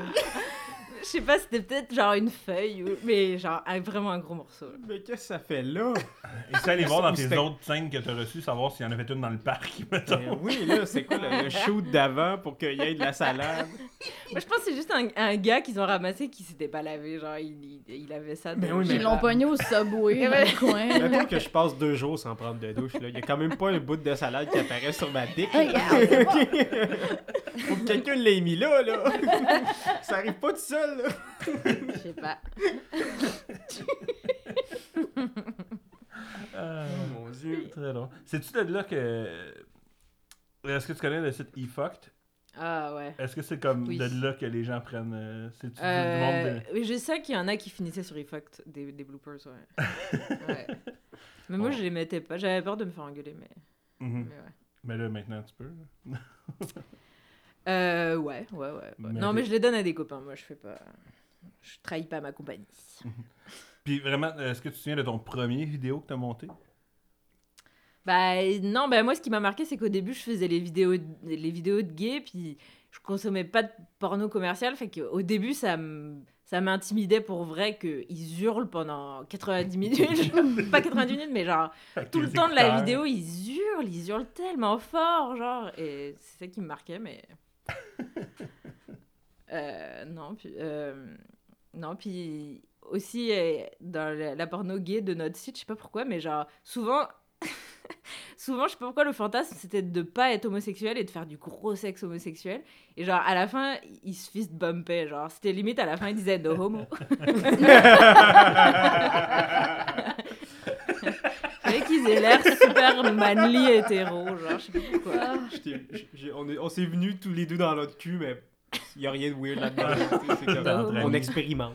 Je sais pas, c'était peut-être genre une feuille, ou... mais genre un- vraiment un gros morceau. Mais qu'est-ce que ça fait là? Et ça, aller voir dans tes C'était- autres scènes que t'as reçues, savoir s'il y en avait une dans le parc, mettons. Ben oui, là, c'est quoi le, le shoot d'avant pour qu'il y ait de la salade? Moi, je pense que c'est juste un, un gars qu'ils ont ramassé qui s'était pas lavé. Genre, il, il, il avait ça. Mais dans- oui, Ils mais- l'ont pogné au subway dans le coin. Mettons que je passe deux jours sans prendre de douche, là. Il y a quand même pas un bout de salade qui apparaît sur ma dick. Regarde, c'est Faut que quelqu'un l'ait mis là, là. Ça arrive pas tout seul, là. Je sais pas. Euh, mon dieu. très long. C'est-tu de là que. Est-ce que tu connais le site eFucked? Ah ouais. Est-ce que c'est comme Oui. de là que les gens prennent. euh, C'est-tu du Euh, monde de. oui, Je sais qu'il y en a qui finissaient sur eFucked des, des bloopers, ouais. ouais. Mais moi, Bon. je les mettais pas. J'avais peur de me faire engueuler, mais, Mhm. mais ouais. Mais là, maintenant, tu peux. Euh, ouais, ouais, ouais. ouais. Mais non, mais je les donne à des copains. Moi, je fais pas. Je trahis pas ma compagnie. Puis vraiment, est-ce que tu te souviens de ton premier vidéo que t'as monté? Bah non, bah moi ce qui m'a marqué c'est qu'au début je faisais les vidéos de- les vidéos de gays puis je consommais pas de porno commercial fait qu'au début ça me ça m'intimidait pour vrai qu'ils hurlent pendant 90 minutes, pas 90 minutes mais genre Avec tout le temps de la vidéo ils hurlent, ils hurlent tellement fort genre et c'est ça qui me marquait mais Euh, non puis euh, non puis aussi euh, dans la, la porno gay de notre site je sais pas pourquoi mais genre souvent souvent je sais pas pourquoi le fantasme c'était de pas être homosexuel et de faire du gros sexe homosexuel. Et genre à la fin ils se fist bumpaient genre. C'était limite à la fin ils disaient no homo aient l'air super manly hétéro genre je sais pas pourquoi Ah, J'étais- on est- on s'est venus tous les deux dans notre cul, mais il y a rien de weird là-dedans. tu sais, c'est comme- D'entraînement. on expérimente.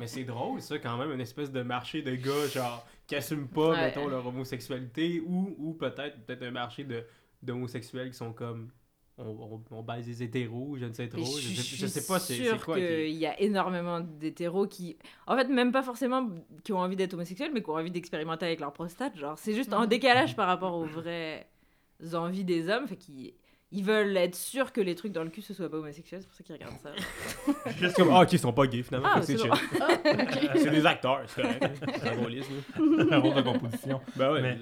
mais c'est drôle, ça, quand même, une espèce de marché de gars, genre, qui assument pas, Ouais. mettons, leur homosexualité, ou, ou peut-être peut un marché de d'homosexuels qui sont comme. On, on, on baise des hétéros, je ne sais trop. Je, je, sais, je sais pas, c'est c'est quoi. qu'il qui- y a énormément d'hétéros qui, en fait, même pas forcément qui ont envie d'être homosexuels, mais qui ont envie d'expérimenter avec leur prostate. Genre, c'est juste en Mhm. décalage par rapport aux vraies envies des hommes. Fait qu'ils- Ils veulent être sûrs que les trucs dans le cul ce soit pas homosexuel, c'est pour ça qu'ils regardent ça. Juste Comme, ah, ok, ils sont pas gays finalement. Ah, c'est c'est bon. C'est des acteurs, c'est correct. C'est un bon liste, là. un rôle de composition. Ben ouais. Mais-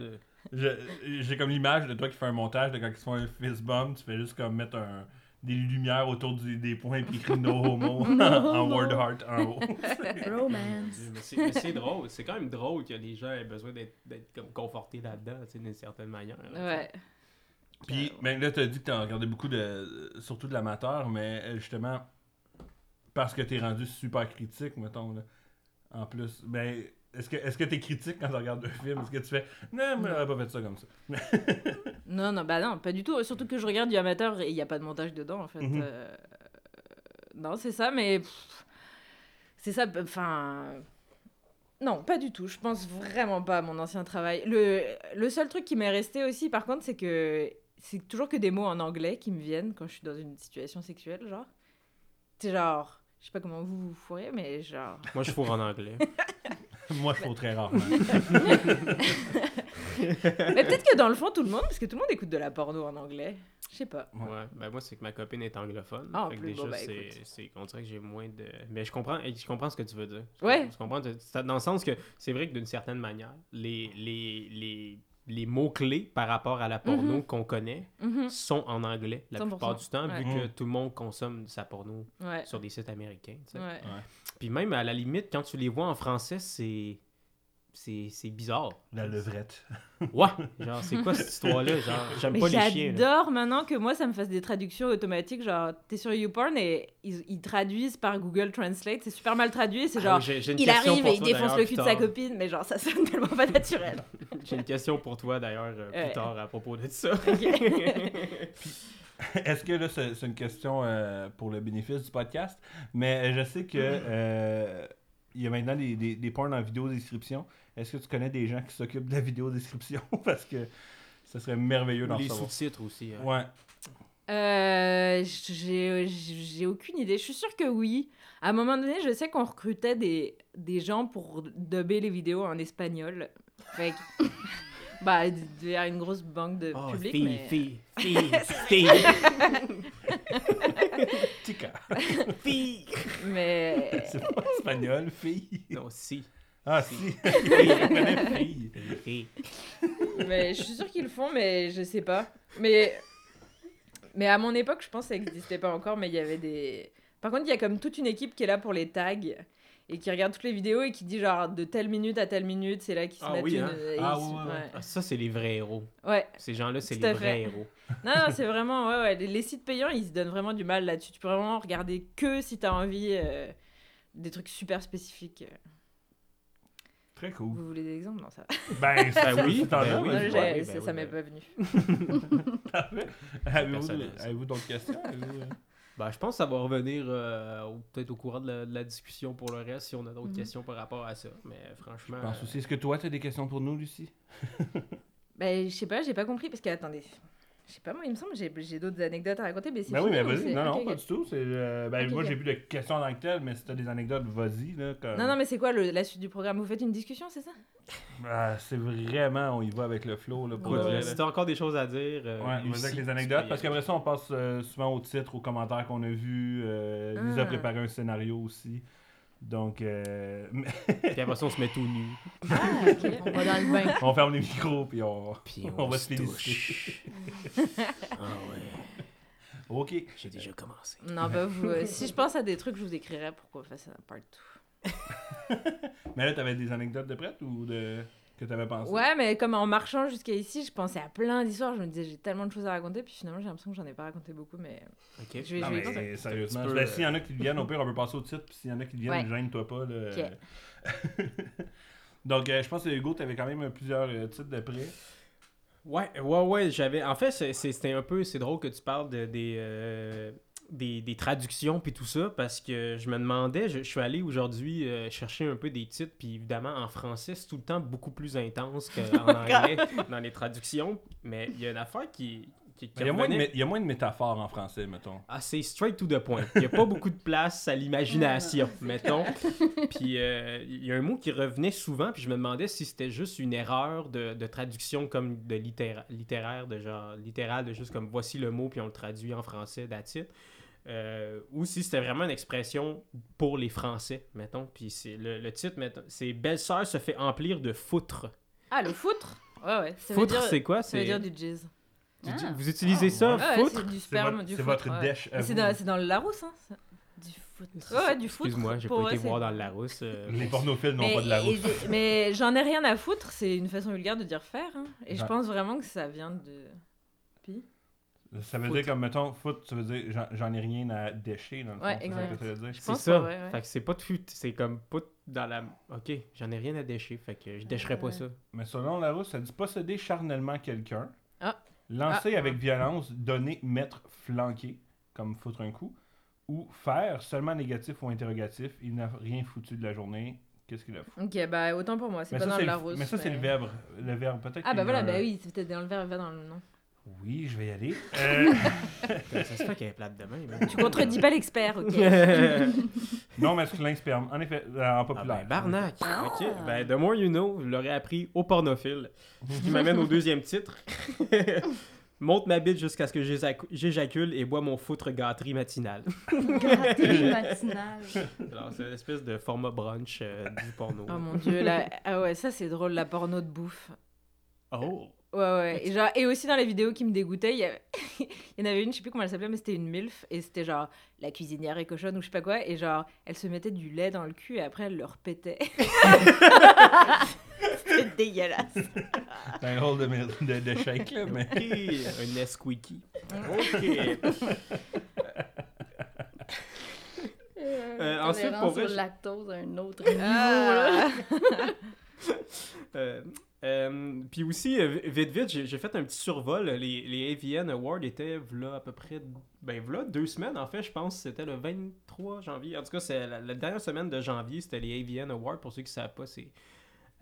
J'ai comme l'image de toi qui fais un montage de quand ils font un fist bump, tu fais juste comme mettre un, des lumières autour du- des points puis écrit no homo en word heart en haut. Romance. Mais c'est, mais c'est drôle, c'est quand même drôle que les gens aient besoin d'être, d'être comme confortés là-dedans, tu sais, d'une certaine manière. là, tu. Ouais. Puis ben là, t'as dit que t'as regardé beaucoup de. surtout de l'amateur, mais euh, justement, parce que t'es rendu super critique, mettons, là. En plus, ben. Est-ce que est-ce que t'es critique quand tu regardes un film? Est-ce que tu fais Non, mais j'aurais pas fait ça comme ça. Non, non, bah non, pas du tout. Surtout que je regarde du amateur et il n'y a pas de montage dedans, en fait. Mhm. Euh, Non, c'est ça, mais. C'est ça, enfin. Non, pas du tout. Je pense vraiment pas à mon ancien travail. Le, le seul truc qui m'est resté aussi, par contre, c'est que c'est toujours que des mots en anglais qui me viennent quand je suis dans une situation sexuelle, genre. C'est genre. Je sais pas comment vous vous fourrez, mais genre. Moi, je fourre en anglais. Moi, je trouve très rarement. mais peut-être que dans le fond, tout le monde, parce que tout le monde écoute de la porno en anglais. Je sais pas. Ouais. Ouais, ben moi, c'est que ma copine est anglophone. Ah, en fait que plus, déjà, bon, bah, c'est, on dirait que j'ai moins de. Mais je comprends, je comprends ce que tu veux dire. Je Ouais. Je comprends, dans le sens que c'est vrai que d'une certaine manière, les, les, les, les mots-clés par rapport à la porno qu'on connaît Mhm. sont en anglais la 100%, plupart du temps, vu que tout le monde consomme sa porno Ouais. sur des sites américains. Ouais. Puis même à la limite, quand tu les vois en français, c'est. C'est, c'est bizarre. La levrette. Ouais! Genre, c'est quoi cette histoire-là? Genre, j'aime pas les chiens. j'adore maintenant que moi ça me fasse des traductions automatiques. Genre, t'es sur YouPorn et ils, ils traduisent par Google Translate. C'est super mal traduit. C'est Ah genre, il arrive et il défonce le cul de sa copine. Mais genre, ça sonne tellement pas naturel. J'ai une question pour toi d'ailleurs euh, plus Ouais. tard à propos de ça. Est-ce que là, c'est c'est une question euh, pour le bénéfice du podcast? Mais euh, je sais que euh, il y a maintenant des, des, des en vidéo description. Est-ce que tu connais des gens qui s'occupent de la vidéo description? Parce que ça serait merveilleux d'en les savoir. sous-titres aussi. hein. Ouais. Euh, j'ai j'ai aucune idée. Je suis sûre que oui. À un moment donné, je sais qu'on recrutait des, des gens pour dubber les vidéos en espagnol. Fait que- bah, il y une grosse banque de Oh, public. fille, mais... fille, fille, fille, Tika. fille. mais... C'est pas espagnol, fille. Non, si. Ah, si. Fille. Fille. mais je suis sûre qu'ils le font, mais je sais pas. Mais, mais à mon époque, je pense que ça n'existait pas encore, mais il y avait des... Par contre, il y a comme toute une équipe qui est là pour les tags et qui regarde toutes les vidéos et qui dit genre de telle minute à telle minute, c'est là qu'ils se Ah mettent oui, une... hein? Ah ils- ouais, ouais. ouais. Ah, ça, c'est les vrais héros. Ouais. Ces gens-là, c'est les vrais héros. Non, non, c'est vraiment, ouais, ouais. Les, les sites payants, ils se donnent vraiment du mal là-dessus. Tu peux vraiment regarder que si t'as envie euh, des trucs super spécifiques. Très cool. Vous voulez des exemples? Non, ça. Ben, Ben oui, ben oui. Non, ben ça oui, ça m'est ben- pas venu. Avez-vous ça. d'autres questions? Euh? Ben, je pense que ça va revenir euh, au- peut-être au courant de la, de la discussion pour le reste si on a d'autres Mhm. questions par rapport à ça. Mais franchement. Je pense euh, aussi. Est-ce que toi, tu as des questions pour nous, Lucie? Ben, je sais pas, j'ai pas compris parce que, attendez. Je sais pas, moi, il me semble que j'ai- j'ai d'autres anecdotes à raconter, mais c'est Ben oui, mais vas-y. Non, non, pas du tout. C'est, euh, ben, Ok, moi, j'ai plus de questions en tant que telles, mais si t'as des anecdotes, vas-y. Là, comme... Non, non, mais c'est quoi le- la suite du programme? Vous faites une discussion, c'est ça? Ah, c'est vraiment, on y va avec le flow. Là, pour vrai, là. si t'as encore des choses à dire. euh, Ouais, vas-y avec les anecdotes, parce qu'après ça, on passe euh, souvent au titre, aux commentaires qu'on a vus. Euh, Lisa a Ah. préparé un scénario aussi. Donc, euh, Puis après ça, on se met tout nu. Ah, ok. On va dans le bain. on ferme les micros, puis on, Puis on va se féliciter. ah ouais, Ok. j'ai déjà commencé. Non, bah, vous, euh, si je pense à des trucs, je vous écrirai pour qu'on fasse un part 2. Mais là, t'avais des anecdotes de prête ou de que t'avais pensé? Ouais, mais comme en marchant jusqu'à ici, je pensais à plein d'histoires. Je me disais, j'ai tellement de choses à raconter, puis finalement, j'ai l'impression que j'en ai pas raconté beaucoup, mais. Ok. Je vais- Non, je vais y mais penser. sérieusement. Tu peux, Ben, S'il y en a qui viennent, au pire, on peut passer au titre. Puis s'il y en a qui viennent, Ouais. gêne-toi pas. là. Donc, euh, je pense que Hugo, t'avais quand même plusieurs euh, titres de près. Ouais, ouais, ouais, j'avais. En fait, c'était un peu. C'est drôle que tu parles de, des, euh, des, des traductions puis tout ça, parce que je me demandais, je, je suis allé aujourd'hui euh, chercher un peu des titres, puis évidemment, en français, c'est tout le temps beaucoup plus intense qu'en anglais dans les traductions. Mais il y a une affaire qui, qui, qui Il y, a moins de, il y a moins de métaphores en français, mettons. Ah, c'est straight to the point. Il n'y a pas beaucoup de place à l'imagination, mettons. Puis euh, il y a un mot qui revenait souvent, puis je me demandais si c'était juste une erreur de, de traduction comme de littéra- littéraire, de genre littéral, de juste comme voici le mot, puis on le traduit en français, that's it. Euh, ou si c'était vraiment une expression pour les Français, mettons. Puis c'est le, le titre, mettons, c'est Belle-sœur se fait emplir de foutre. Ah, le foutre? Ouais, ouais. Ça Foutre, c'est quoi? Ça veut C'est dire du jazz. du- Ah. Vous utilisez ça, Ouais, ouais, foutre? c'est du C'est sperme, votre, ouais. dèche C'est dans, dans le Larousse, hein ça Du foutre. Ouais, ouais, du foutre. Excuse-moi, j'ai pas vrai, été voir dans le Larousse. euh, Les pornophiles n'ont pas de la et- route. et- mais j'en ai rien à foutre, c'est une façon vulgaire de dire faire. hein. Et je pense vraiment que ça vient de. Puis Ça veut dire comme, mettons, foot, ça veut dire j'en- j'en ai rien à décher, dans le. Ouais, c'est ça exact. que ça veut dire. Je C'est pense ça. pas, ouais, ouais. Fait que c'est pas de fut, c'est comme pas dans la. Ok, j'en ai rien à décher, fait que je décherais pas ça. Mais selon la Larousse, ça dit posséder charnellement quelqu'un, Ah. lancer Ah. avec violence, donner, mettre, flanquer, comme foutre un coup, ou faire seulement négatif ou interrogatif, il n'a rien foutu de la journée, qu'est-ce qu'il a foutu? Ok, bah autant pour moi, c'est Mais pas ça, dans c'est le Larousse. mais ça, c'est le verbe. Le verbe, peut-être. Ah bah voilà, un- bah oui, c'est peut-être dans le verbe, va dans le nom. Oui, je vais y aller. Euh, ça se fait qu'elle est plate de même? Tu contredis pas l'expert, ok ah non masculin sperme. En effet, euh, en populaire. ben, barnac! Ah. Ok, ben, the more you know, je l'aurais appris au pornophile. Ce qui m'amène au deuxième titre. Monte ma bite jusqu'à ce que j'éjac- j'éjacule et bois mon foutre gâterie matinale. Gâterie matinale. Alors, c'est une espèce de format brunch euh, du porno. Oh mon dieu, là. Ah ouais, ça c'est drôle, la porno de bouffe. Oh! Ouais, ouais. Et, genre, et aussi dans les vidéos qui me dégoûtaient, il y, avait- il y en avait une, je sais plus comment elle s'appelait, mais c'était une MILF. Et c'était genre la cuisinière est cochonne ou je sais pas quoi. Et genre, elle se mettait du lait dans le cul et après elle le repétait. c'était dégueulasse. C'est un rôle de, de, de shake, là, mais... Un Nesqueaky. Ok. Euh, ensuite, pour vrai, lactose à un autre niveau. là. Ah. Euh, euh, puis aussi, euh, vite, vite, j'ai fait un petit survol. Les, les AVN Awards étaient là à peu près, ben deux semaines en fait, je pense. C'était le 23 janvier. En tout cas, c'est la, la dernière semaine de janvier, c'était les AVN Awards. Pour ceux qui ne savent pas, c'est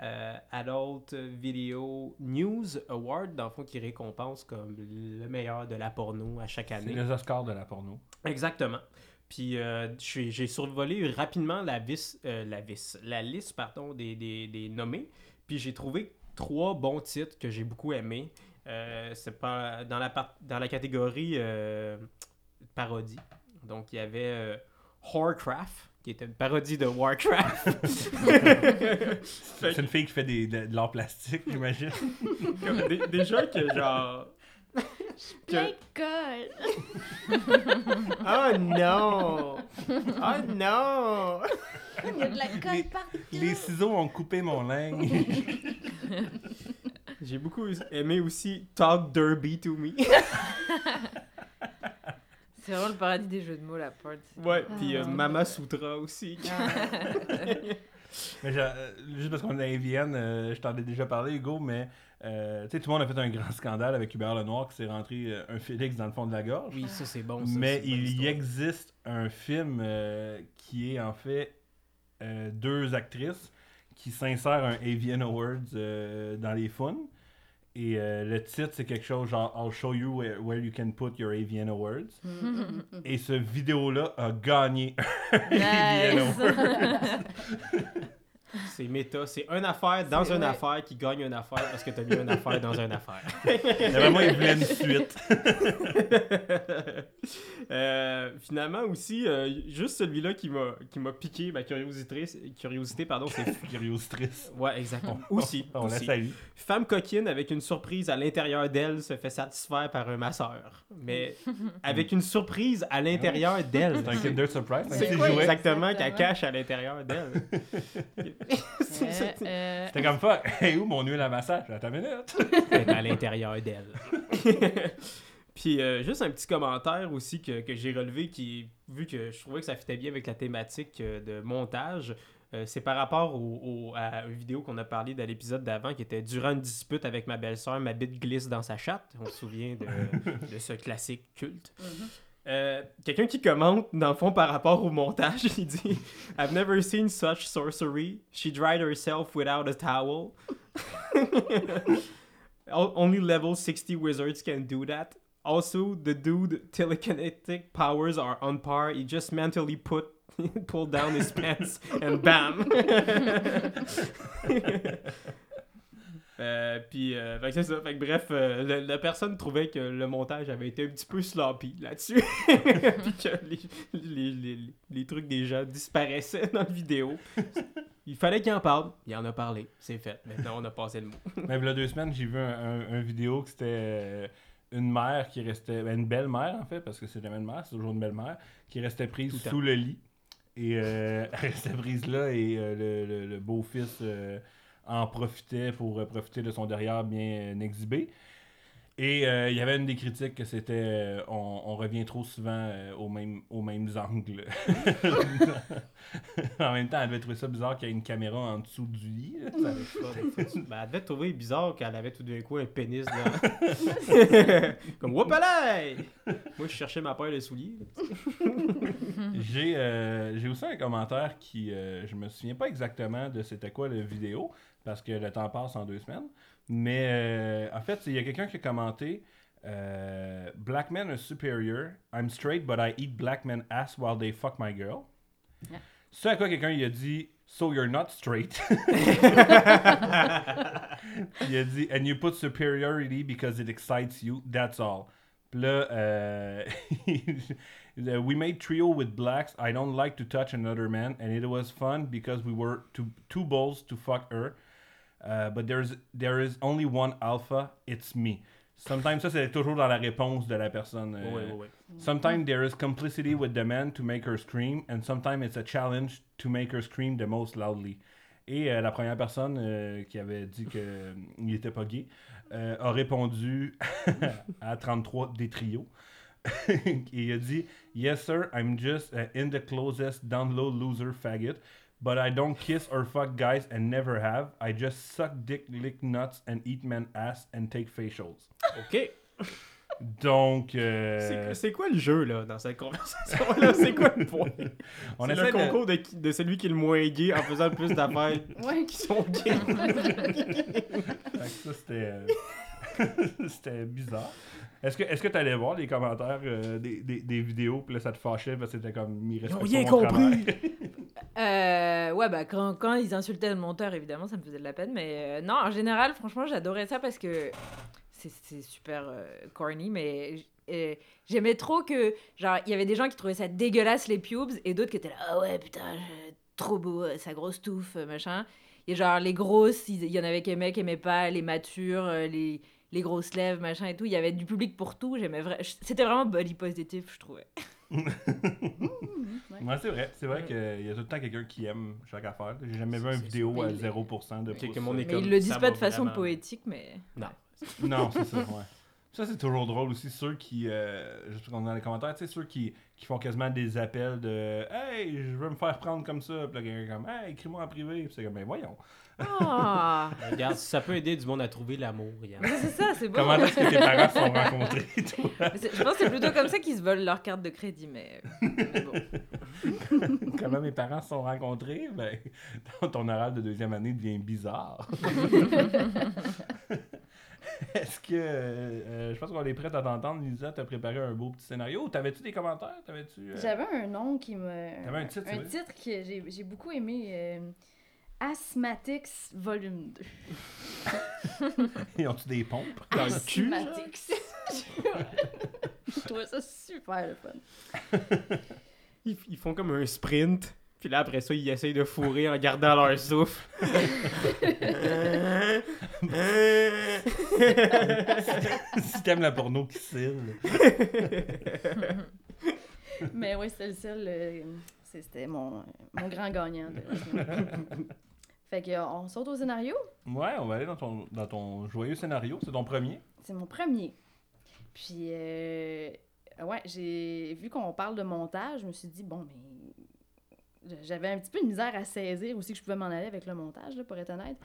euh, Adult Video News Award, dans le fond, qui récompense comme le meilleur de la porno à chaque année. les Oscars de la porno. Exactement. Puis euh, j'ai j'ai survolé rapidement la, vis, euh, la, vis, la liste pardon, des, des, des nommés. Puis j'ai trouvé trois bons titres que j'ai beaucoup aimés. Euh, c'est pas dans la, par- dans la catégorie euh, parodie. Donc il y avait euh, Horcraft, qui était une parodie de Warcraft. C'est une fille qui fait des, de, de l'art plastique, j'imagine. Déjà que genre. Plein de colle. Oh non! Oh non! Il y a de la colle Les- partout. Les ciseaux ont coupé mon linge. J'ai beaucoup aimé aussi Talk Derby to Me. C'est vraiment le paradis des jeux de mots, la porte. Ouais, puis euh, Ah. Mama Sutra aussi. Mais euh, juste parce qu'on est à Vienne, euh, je t'en ai déjà parlé, Hugo, mais euh, tu sais, tout le monde a fait un grand scandale avec Hubert Lenoir qui s'est rentré euh, un Félix dans le fond de la gorge. Oui, ça c'est bon. ça, mais il y existe un film qui est en fait deux actrices qui s'insèrent un Avian Awards dans les fun. Et euh, le titre, c'est quelque chose genre I'll show you where, where you can put your Avian Awards. Et ce vidéo-là a gagné Nice. C'est méta, c'est une affaire dans une vrai. affaire qui gagne une affaire parce que t'as mis une affaire dans une affaire? Vraiment, il voulait une suite. Euh, finalement aussi, euh, juste celui-là qui m'a qui m'a piqué ma curiosité, curiosité pardon, c'est Curiositrice. ouais exactement. Aussi, On la aussi. salue. Femme coquine avec une surprise à l'intérieur d'elle se fait satisfaire par un masseur, mais avec une surprise à l'intérieur d'elle. C'est un Kinder Surprise. C'est Exactement. qu'elle cache à l'intérieur d'elle. Euh, euh, C'était comme ça. Hey, où mon huile à massage? Attends une minute. est à l'intérieur d'elle. Puis euh, juste un petit commentaire aussi que, que j'ai relevé qui, vu que je trouvais que ça fitait bien avec la thématique euh, de montage, euh, c'est par rapport au, au- à une vidéo qu'on a parlé dans l'épisode d'avant qui était durant une dispute avec ma belle-sœur, ma bite glisse dans sa chatte. On se souvient de, de ce classique culte. Euh, Quelqu'un qui commente, dans le fond, par rapport au montage, il dit I've never seen such sorcery. She dried herself without a towel. Only level 60 wizards can do that. Also, the dude telekinetic powers are on par. He just mentally put pulled down his pants and bam. Euh, puis, euh, fait que c'est ça. Fait que bref, euh, le- la personne trouvait que le montage avait été un petit peu sloppy là-dessus. puis que les, les, les, les trucs des gens disparaissaient dans la vidéo. Il fallait qu'il en parle. Il en a parlé. C'est fait. Maintenant, on a passé le mot. Mais il y a deux semaines, j'ai vu un, un- un vidéo que c'était euh, une mère qui restait. ben, une belle-mère, en fait, parce que c'est jamais une mère, c'est toujours une belle-mère, qui restait prise sous le lit. Et euh, elle restait prise là, et euh, le, le- le beau-fils euh, en profitait pour euh, profiter de son derrière bien euh, exhibé. Et euh, il y avait une des critiques que c'était euh, on, on revient trop souvent euh, aux, mêmes, aux mêmes angles. en même temps, elle devait trouver ça bizarre qu'il y ait une caméra en dessous du lit. là. Ben, elle devait trouver bizarre qu'elle avait tout d'un coup un pénis là. Comme whoopalay! Moi, je cherchais ma paire de souliers. J'ai aussi un commentaire qui, je me souviens pas exactement de c'était quoi la vidéo, parce que le temps passe en deux semaines. Mais euh, en fait, il y a quelqu'un qui a commenté euh, Black men are superior. I'm straight, but I eat black men ass while they fuck my girl. Yeah. Ce à quoi quelqu'un il a dit So you're not straight. il a dit And you put superiority because it excites you. That's all. Puis là, euh, we made trio with blacks. I don't like to touch another man, and it was fun because we were two two bulls to fuck her. Uh, but there's there is only one alpha. It's me. Sometimes ça c'est toujours dans la réponse de la personne. euh, Ouais, ouais, ouais. Sometimes there is complicity with the man to make her scream, and sometimes it's a challenge to make her scream the most loudly. Et euh, la première personne euh, qui avait dit qu'il était pas gay euh, a répondu à 33 des trios. Et il a dit Yes, sir, I'm just uh, in the closest down low loser faggot, but I don't kiss or fuck guys and never have. I just suck dick, lick nuts, and eat men ass and take facials. OK. Donc, euh, C'est- quoi le jeu, là, dans cette conversation-là? C'est quoi le point? on C'est essaie le concours de, celui qui est le moins gay en faisant le plus d'affaires Ouais. qui sont gays. Ça, c'était. euh, c'était bizarre. Est-ce que est-ce que t'allais voir les commentaires euh, des, des, des vidéos, puis là, ça te fâchait parce que c'était comme. Ils respectent rien pas mon compris. Euh, ouais, bah quand, ils insultaient le monteur, évidemment, ça me faisait de la peine. Mais euh, non, en général, franchement, j'adorais ça parce que c'est super euh, corny, mais j'aimais trop que, genre, il y avait des gens qui trouvaient ça dégueulasse, les pubes, et d'autres qui étaient là, ah ouais, putain, trop beau, euh, sa grosse touffe, machin. Et genre, les grosses, il y en avait qui aimaient, qui aimaient pas, les matures, les, les grosses lèvres, machin et tout. Il y avait du public pour tout. J'aimais vrai... C'était vraiment body positive, je trouvais. Ouais, c'est vrai. C'est vrai qu'il y a tout le temps quelqu'un qui aime chaque affaire. J'ai jamais vu une vidéo à Mais il- 0% de Mais Comme ils le disent pas de façon vraiment. poétique, mais. Non. Non, c'est ça, ouais. Ça, c'est toujours drôle aussi, ceux qui, euh, je sais qu'on est dans les commentaires, tu sais, ceux qui, qui font quasiment des appels de Hey, je veux me faire prendre comme ça. Puis là, quelqu'un comme Hey, écris-moi en privé. Puis c'est comme Ben voyons. Ah! Regarde, ça peut aider du monde à trouver l'amour, regarde. c'est ça, c'est bon. Comment est-ce que tes parents se sont rencontrés, toi? Je pense que c'est plutôt comme ça qu'ils se volent leur carte de crédit, mais. mais bon. Comment mes parents se sont rencontrés Ben, ton oral de deuxième année devient bizarre. Est-ce que. euh, euh, je pense qu'on est prêts à t'entendre, Lisa. T'as préparé un beau petit scénario. T'avais-tu des commentaires? T'avais-tu. euh, J'avais un nom qui me. T'avais un titre, Un titre que j'ai j'ai beaucoup aimé. euh, Asthmatics Volume 2. Ils ont-tu des pompes? Dans le cul, genre? Asthmatics. Je trouvais ça super le fun. Ils, ils font comme un sprint, puis là, après ça, ils essayent de fourrer en gardant leur souffle. si t'aimes la porno qui cille. Mais oui, c'était le seul. euh, C'était mon, mon grand gagnant. de la semaine. fait que, euh, on saute au scénario? Ouais, on va aller dans ton, dans ton joyeux scénario. C'est ton premier? C'est mon premier. Puis, euh, ouais, j'ai vu qu'on parle de montage, je me suis dit, bon, mais j'avais un petit peu de misère à saisir aussi que je pouvais m'en aller avec le montage, là, pour être honnête.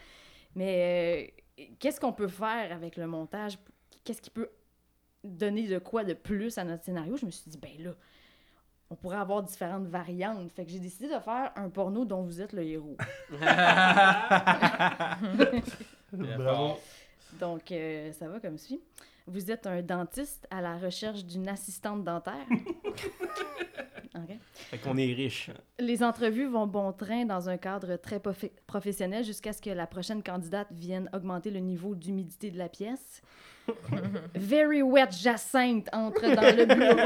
Mais euh, qu'est-ce qu'on peut faire avec le montage? Qu'est-ce qui peut donner de quoi de plus à notre scénario? Je me suis dit, ben là, on pourrait avoir différentes variantes. Fait que j'ai décidé de faire un porno dont vous êtes le héros. Bravo. Donc, euh, ça va comme suit. Vous êtes un dentiste à la recherche d'une assistante dentaire. Ok. Fait qu'on est riche. Les entrevues vont bon train dans un cadre très professionnel jusqu'à ce que la prochaine candidate vienne augmenter le niveau d'humidité de la pièce. Very wet Jacinthe entre dans le bureau.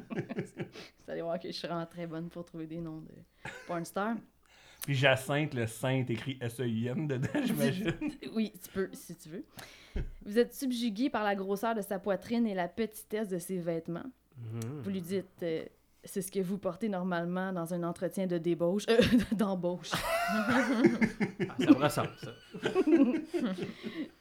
Vous allez voir que je suis vraiment très bonne pour trouver des noms de porn stars. Puis Jacinthe, le Saint écrit S-E-I-N dedans, j'imagine. Oui, tu peux, si tu veux. Vous êtes subjugué par la grosseur de sa poitrine et la petitesse de ses vêtements. Mhm. Vous lui dites, euh, c'est ce que vous portez normalement dans un entretien de débauche, euh, d'embauche. Ah, ça me ressemble, ça.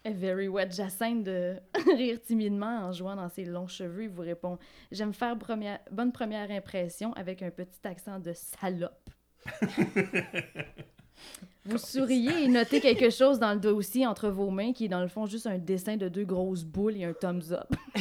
A Very wet Jacinthe de rire timidement en jouant dans ses longs cheveux. Il vous répond, j'aime faire première, bonne première impression avec un petit accent de salope. Vous souriez et notez quelque chose dans le dossier entre vos mains qui est dans le fond juste un dessin de deux grosses boules et un thumbs up.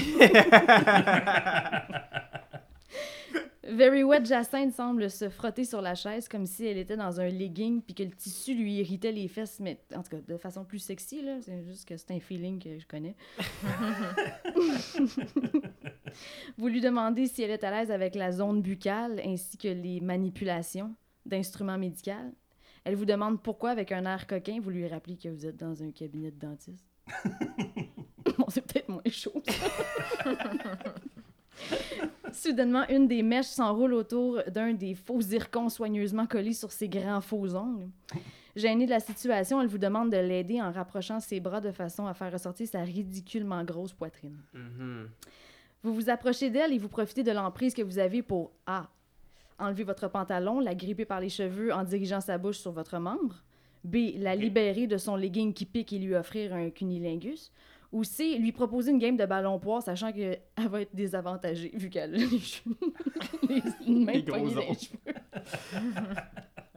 Very Wet Jacinthe semble se frotter sur la chaise comme si elle était dans un legging puis que le tissu lui irritait les fesses, mais en tout cas de façon plus sexy. là. C'est juste que c'est un feeling que je connais. Vous lui demandez si elle est à l'aise avec la zone buccale ainsi que les manipulations d'instruments médicaux. Elle vous demande pourquoi, avec un air coquin, vous lui rappelez que vous êtes dans un cabinet de dentiste. bon, c'est peut-être moins chaud. Soudainement, une des mèches s'enroule autour d'un des faux zircons soigneusement collés sur ses grands faux ongles. Gênée de la situation, elle vous demande de l'aider en rapprochant ses bras de façon à faire ressortir sa ridiculement grosse poitrine. Mhm. Vous vous approchez d'elle et vous profitez de l'emprise que vous avez pour A. Enlever votre pantalon, la gripper par les cheveux en dirigeant sa bouche sur votre membre. B. La libérer de son legging qui pique et lui offrir un cunilingus. Ou C. Lui proposer une game de ballon poire, sachant qu'elle va être désavantagée vu qu'elle a les cheveux. les, gros les ongles. cheveux.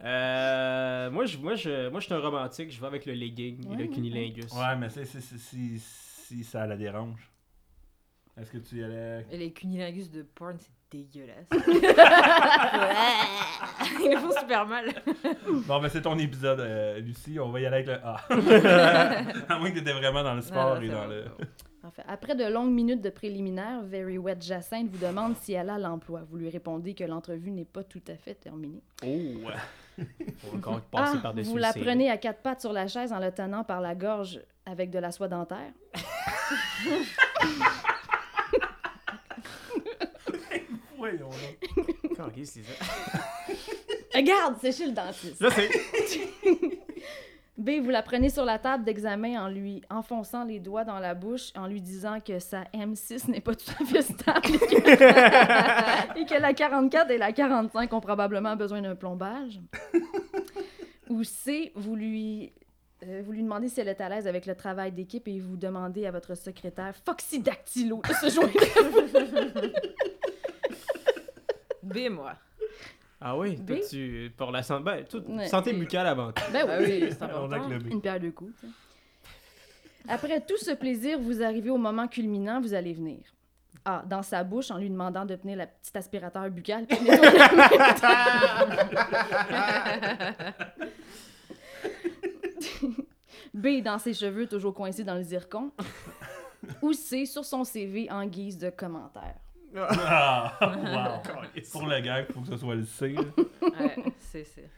Euh, moi, je, moi, je, moi, je suis un romantique. Je vais avec le legging et le cunilingus. Ouais, mais c'est c'est- c'est- si, si ça la dérange. Est-ce que tu y allais? Et les cunilingus de porn, c'est dégueulasse. Ils font super mal. Bon, mais c'est ton épisode, euh, Lucie. On va y aller avec le A. à moins que t'étais vraiment dans le sport Non, et dans bon, le. Parfait. Après de longues minutes de préliminaires, Very Wet Jacinthe vous demande si elle a l'emploi. Vous lui répondez que l'entrevue n'est pas tout à fait terminée. Oh! Faut encore passer Ah, par-dessus vous la prenez à quatre pattes sur la chaise en la tenant par la gorge avec de la soie dentaire? Voyons donc. Ok, c'est ça. Regarde, c'est chez le dentiste. B, vous la prenez sur la table d'examen en lui enfonçant les doigts dans la bouche, en lui disant que sa M6 n'est pas tout à fait stable et que, et que la 44 et la 45 ont probablement besoin d'un plombage. Ou C, vous lui, euh, vous lui demandez si elle est à l'aise avec le travail d'équipe et vous demandez à votre secrétaire Foxy Dactylo de se joindre. B, moi. Ah oui, toi, B? tu. Pour la santé. Ben, tout- Ouais. santé buccale avant tout. Ben Ah oui, oui, c'est important. Une pierre deux coups. Après tout ce plaisir, vous arrivez au moment culminant, vous allez venir. Ah, dans sa bouche, en lui demandant de tenir la petite aspirateur buccal. B, dans ses cheveux, toujours coincés dans le zircon. Ou C, sur son CV en guise de commentaire. Ah, wow. Pour le gag, faut que ce soit le C. là. Ouais, c'est c'est.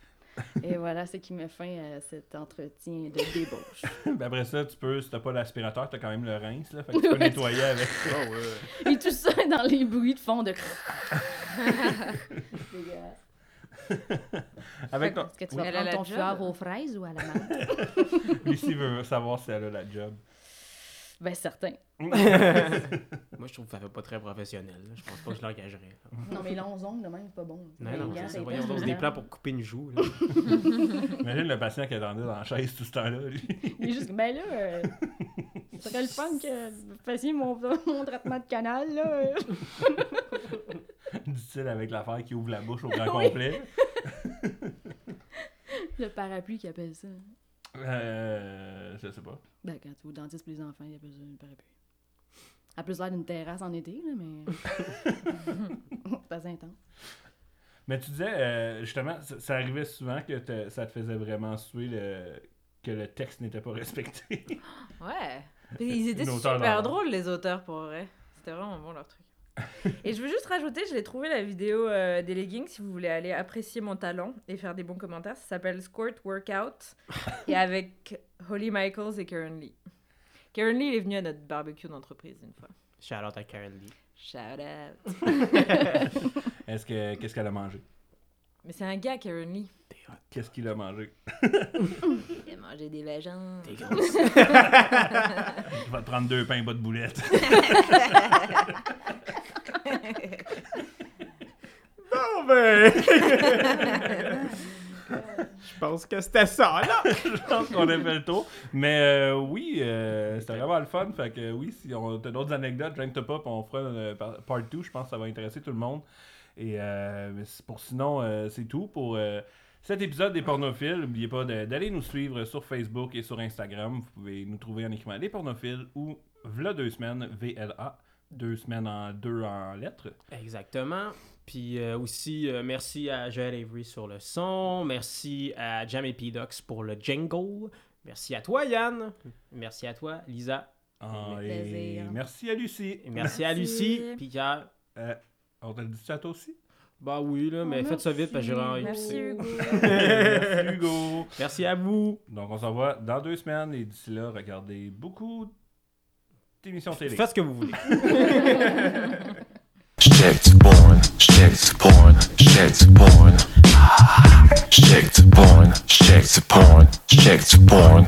Et voilà ce qui met fin à cet entretien de débauche. Ben après ça, tu peux, si t'as pas l'aspirateur, t'as quand même le rince, là. Fait que tu peux Ouais. nettoyer avec ça. Oh, ouais. Et tout ça dans les bruits de fond de... Avec ton... Est-ce que tu Oui. vas prendre la ton fleur aux fraises ou à la menthe? Lucie veut savoir si elle a la job. Ben, certain. Moi, je trouve que ça fait pas très professionnel. là. Je pense pas que je l'engagerais. là. Non, mais longs ongles, de même, c'est pas bon. Non, Les non, gants, c'est ça. c'est Voyons pas donc, des plans pour couper une joue. là. Imagine le patient qui attendait dans la chaise tout ce temps-là. lui. Il est juste, ben là, euh, ça serait le fun que vous fassiez mon, mon traitement de canal, là. euh. Dit-il avec l'affaire qui ouvre la bouche au grand Oui. complet. Le parapluie qui appelle ça. Euh, je sais pas. Ben, quand tu vas au dentiste pour les enfants, il appelle ça un parapluie. Elle a plus l'air d'une terrasse en été, là, mais. c'est assez intense. Mais tu disais, euh, justement, ça, ça arrivait souvent que te- ça te faisait vraiment suer le... que le texte n'était pas respecté. Ouais. Puis ils étaient super drôles, les auteurs, pour vrai. C'était vraiment bon, leur truc. et je veux juste rajouter, je l'ai trouvé la vidéo euh, des leggings, si vous voulez aller apprécier mon talent et faire des bons commentaires. Ça s'appelle Squirt Workout. et avec Holly Michaels et Karen Lee. Karen Lee il est venue à notre barbecue d'entreprise une fois. Shout out à Karen Lee. Shout out. Est-ce que qu'est-ce qu'elle a mangé? Mais c'est un gars, Karen Lee. Qu'est-ce qu'il a mangé? Il a mangé des vagins. T'es grosse. Je vais te prendre deux pains bas de boulette. Bon ben. Je pense que c'était ça, là. je pense qu'on a fait le tour. Mais euh, oui, euh, c'était vraiment le fun. Fait que oui, si on a d'autres anecdotes, pas, puis on fera euh, par- part 2. Je pense que ça va intéresser tout le monde. Et euh, pour sinon, euh, c'est tout pour euh, cet épisode des pornophiles. N'oubliez pas d'aller nous suivre sur Facebook et sur Instagram. Vous pouvez nous trouver en écrivant les pornophiles ou V'là deux semaines, VLA. Deux semaines en deux en lettres. Exactement. Puis euh, aussi, euh, merci à Joel Avery sur le son. Merci à Jamie P. Docs pour le jingle. Merci à toi, Yann. Merci à toi, Lisa. Ah, et merci à Lucie. Et merci, à. Lucie. Puis Pierre. Euh, on te le dit ça toi aussi? Bah oui, là, mais Oh, faites ça vite parce que j'ai merci. envie. Merci Hugo. merci Hugo. Merci à vous. Donc, on s'en va dans deux semaines et d'ici là, regardez beaucoup d'émissions télé. Faites ce que vous voulez. Shit porn, shit porn, shit porn. Shit porn, shit porn, shit porn.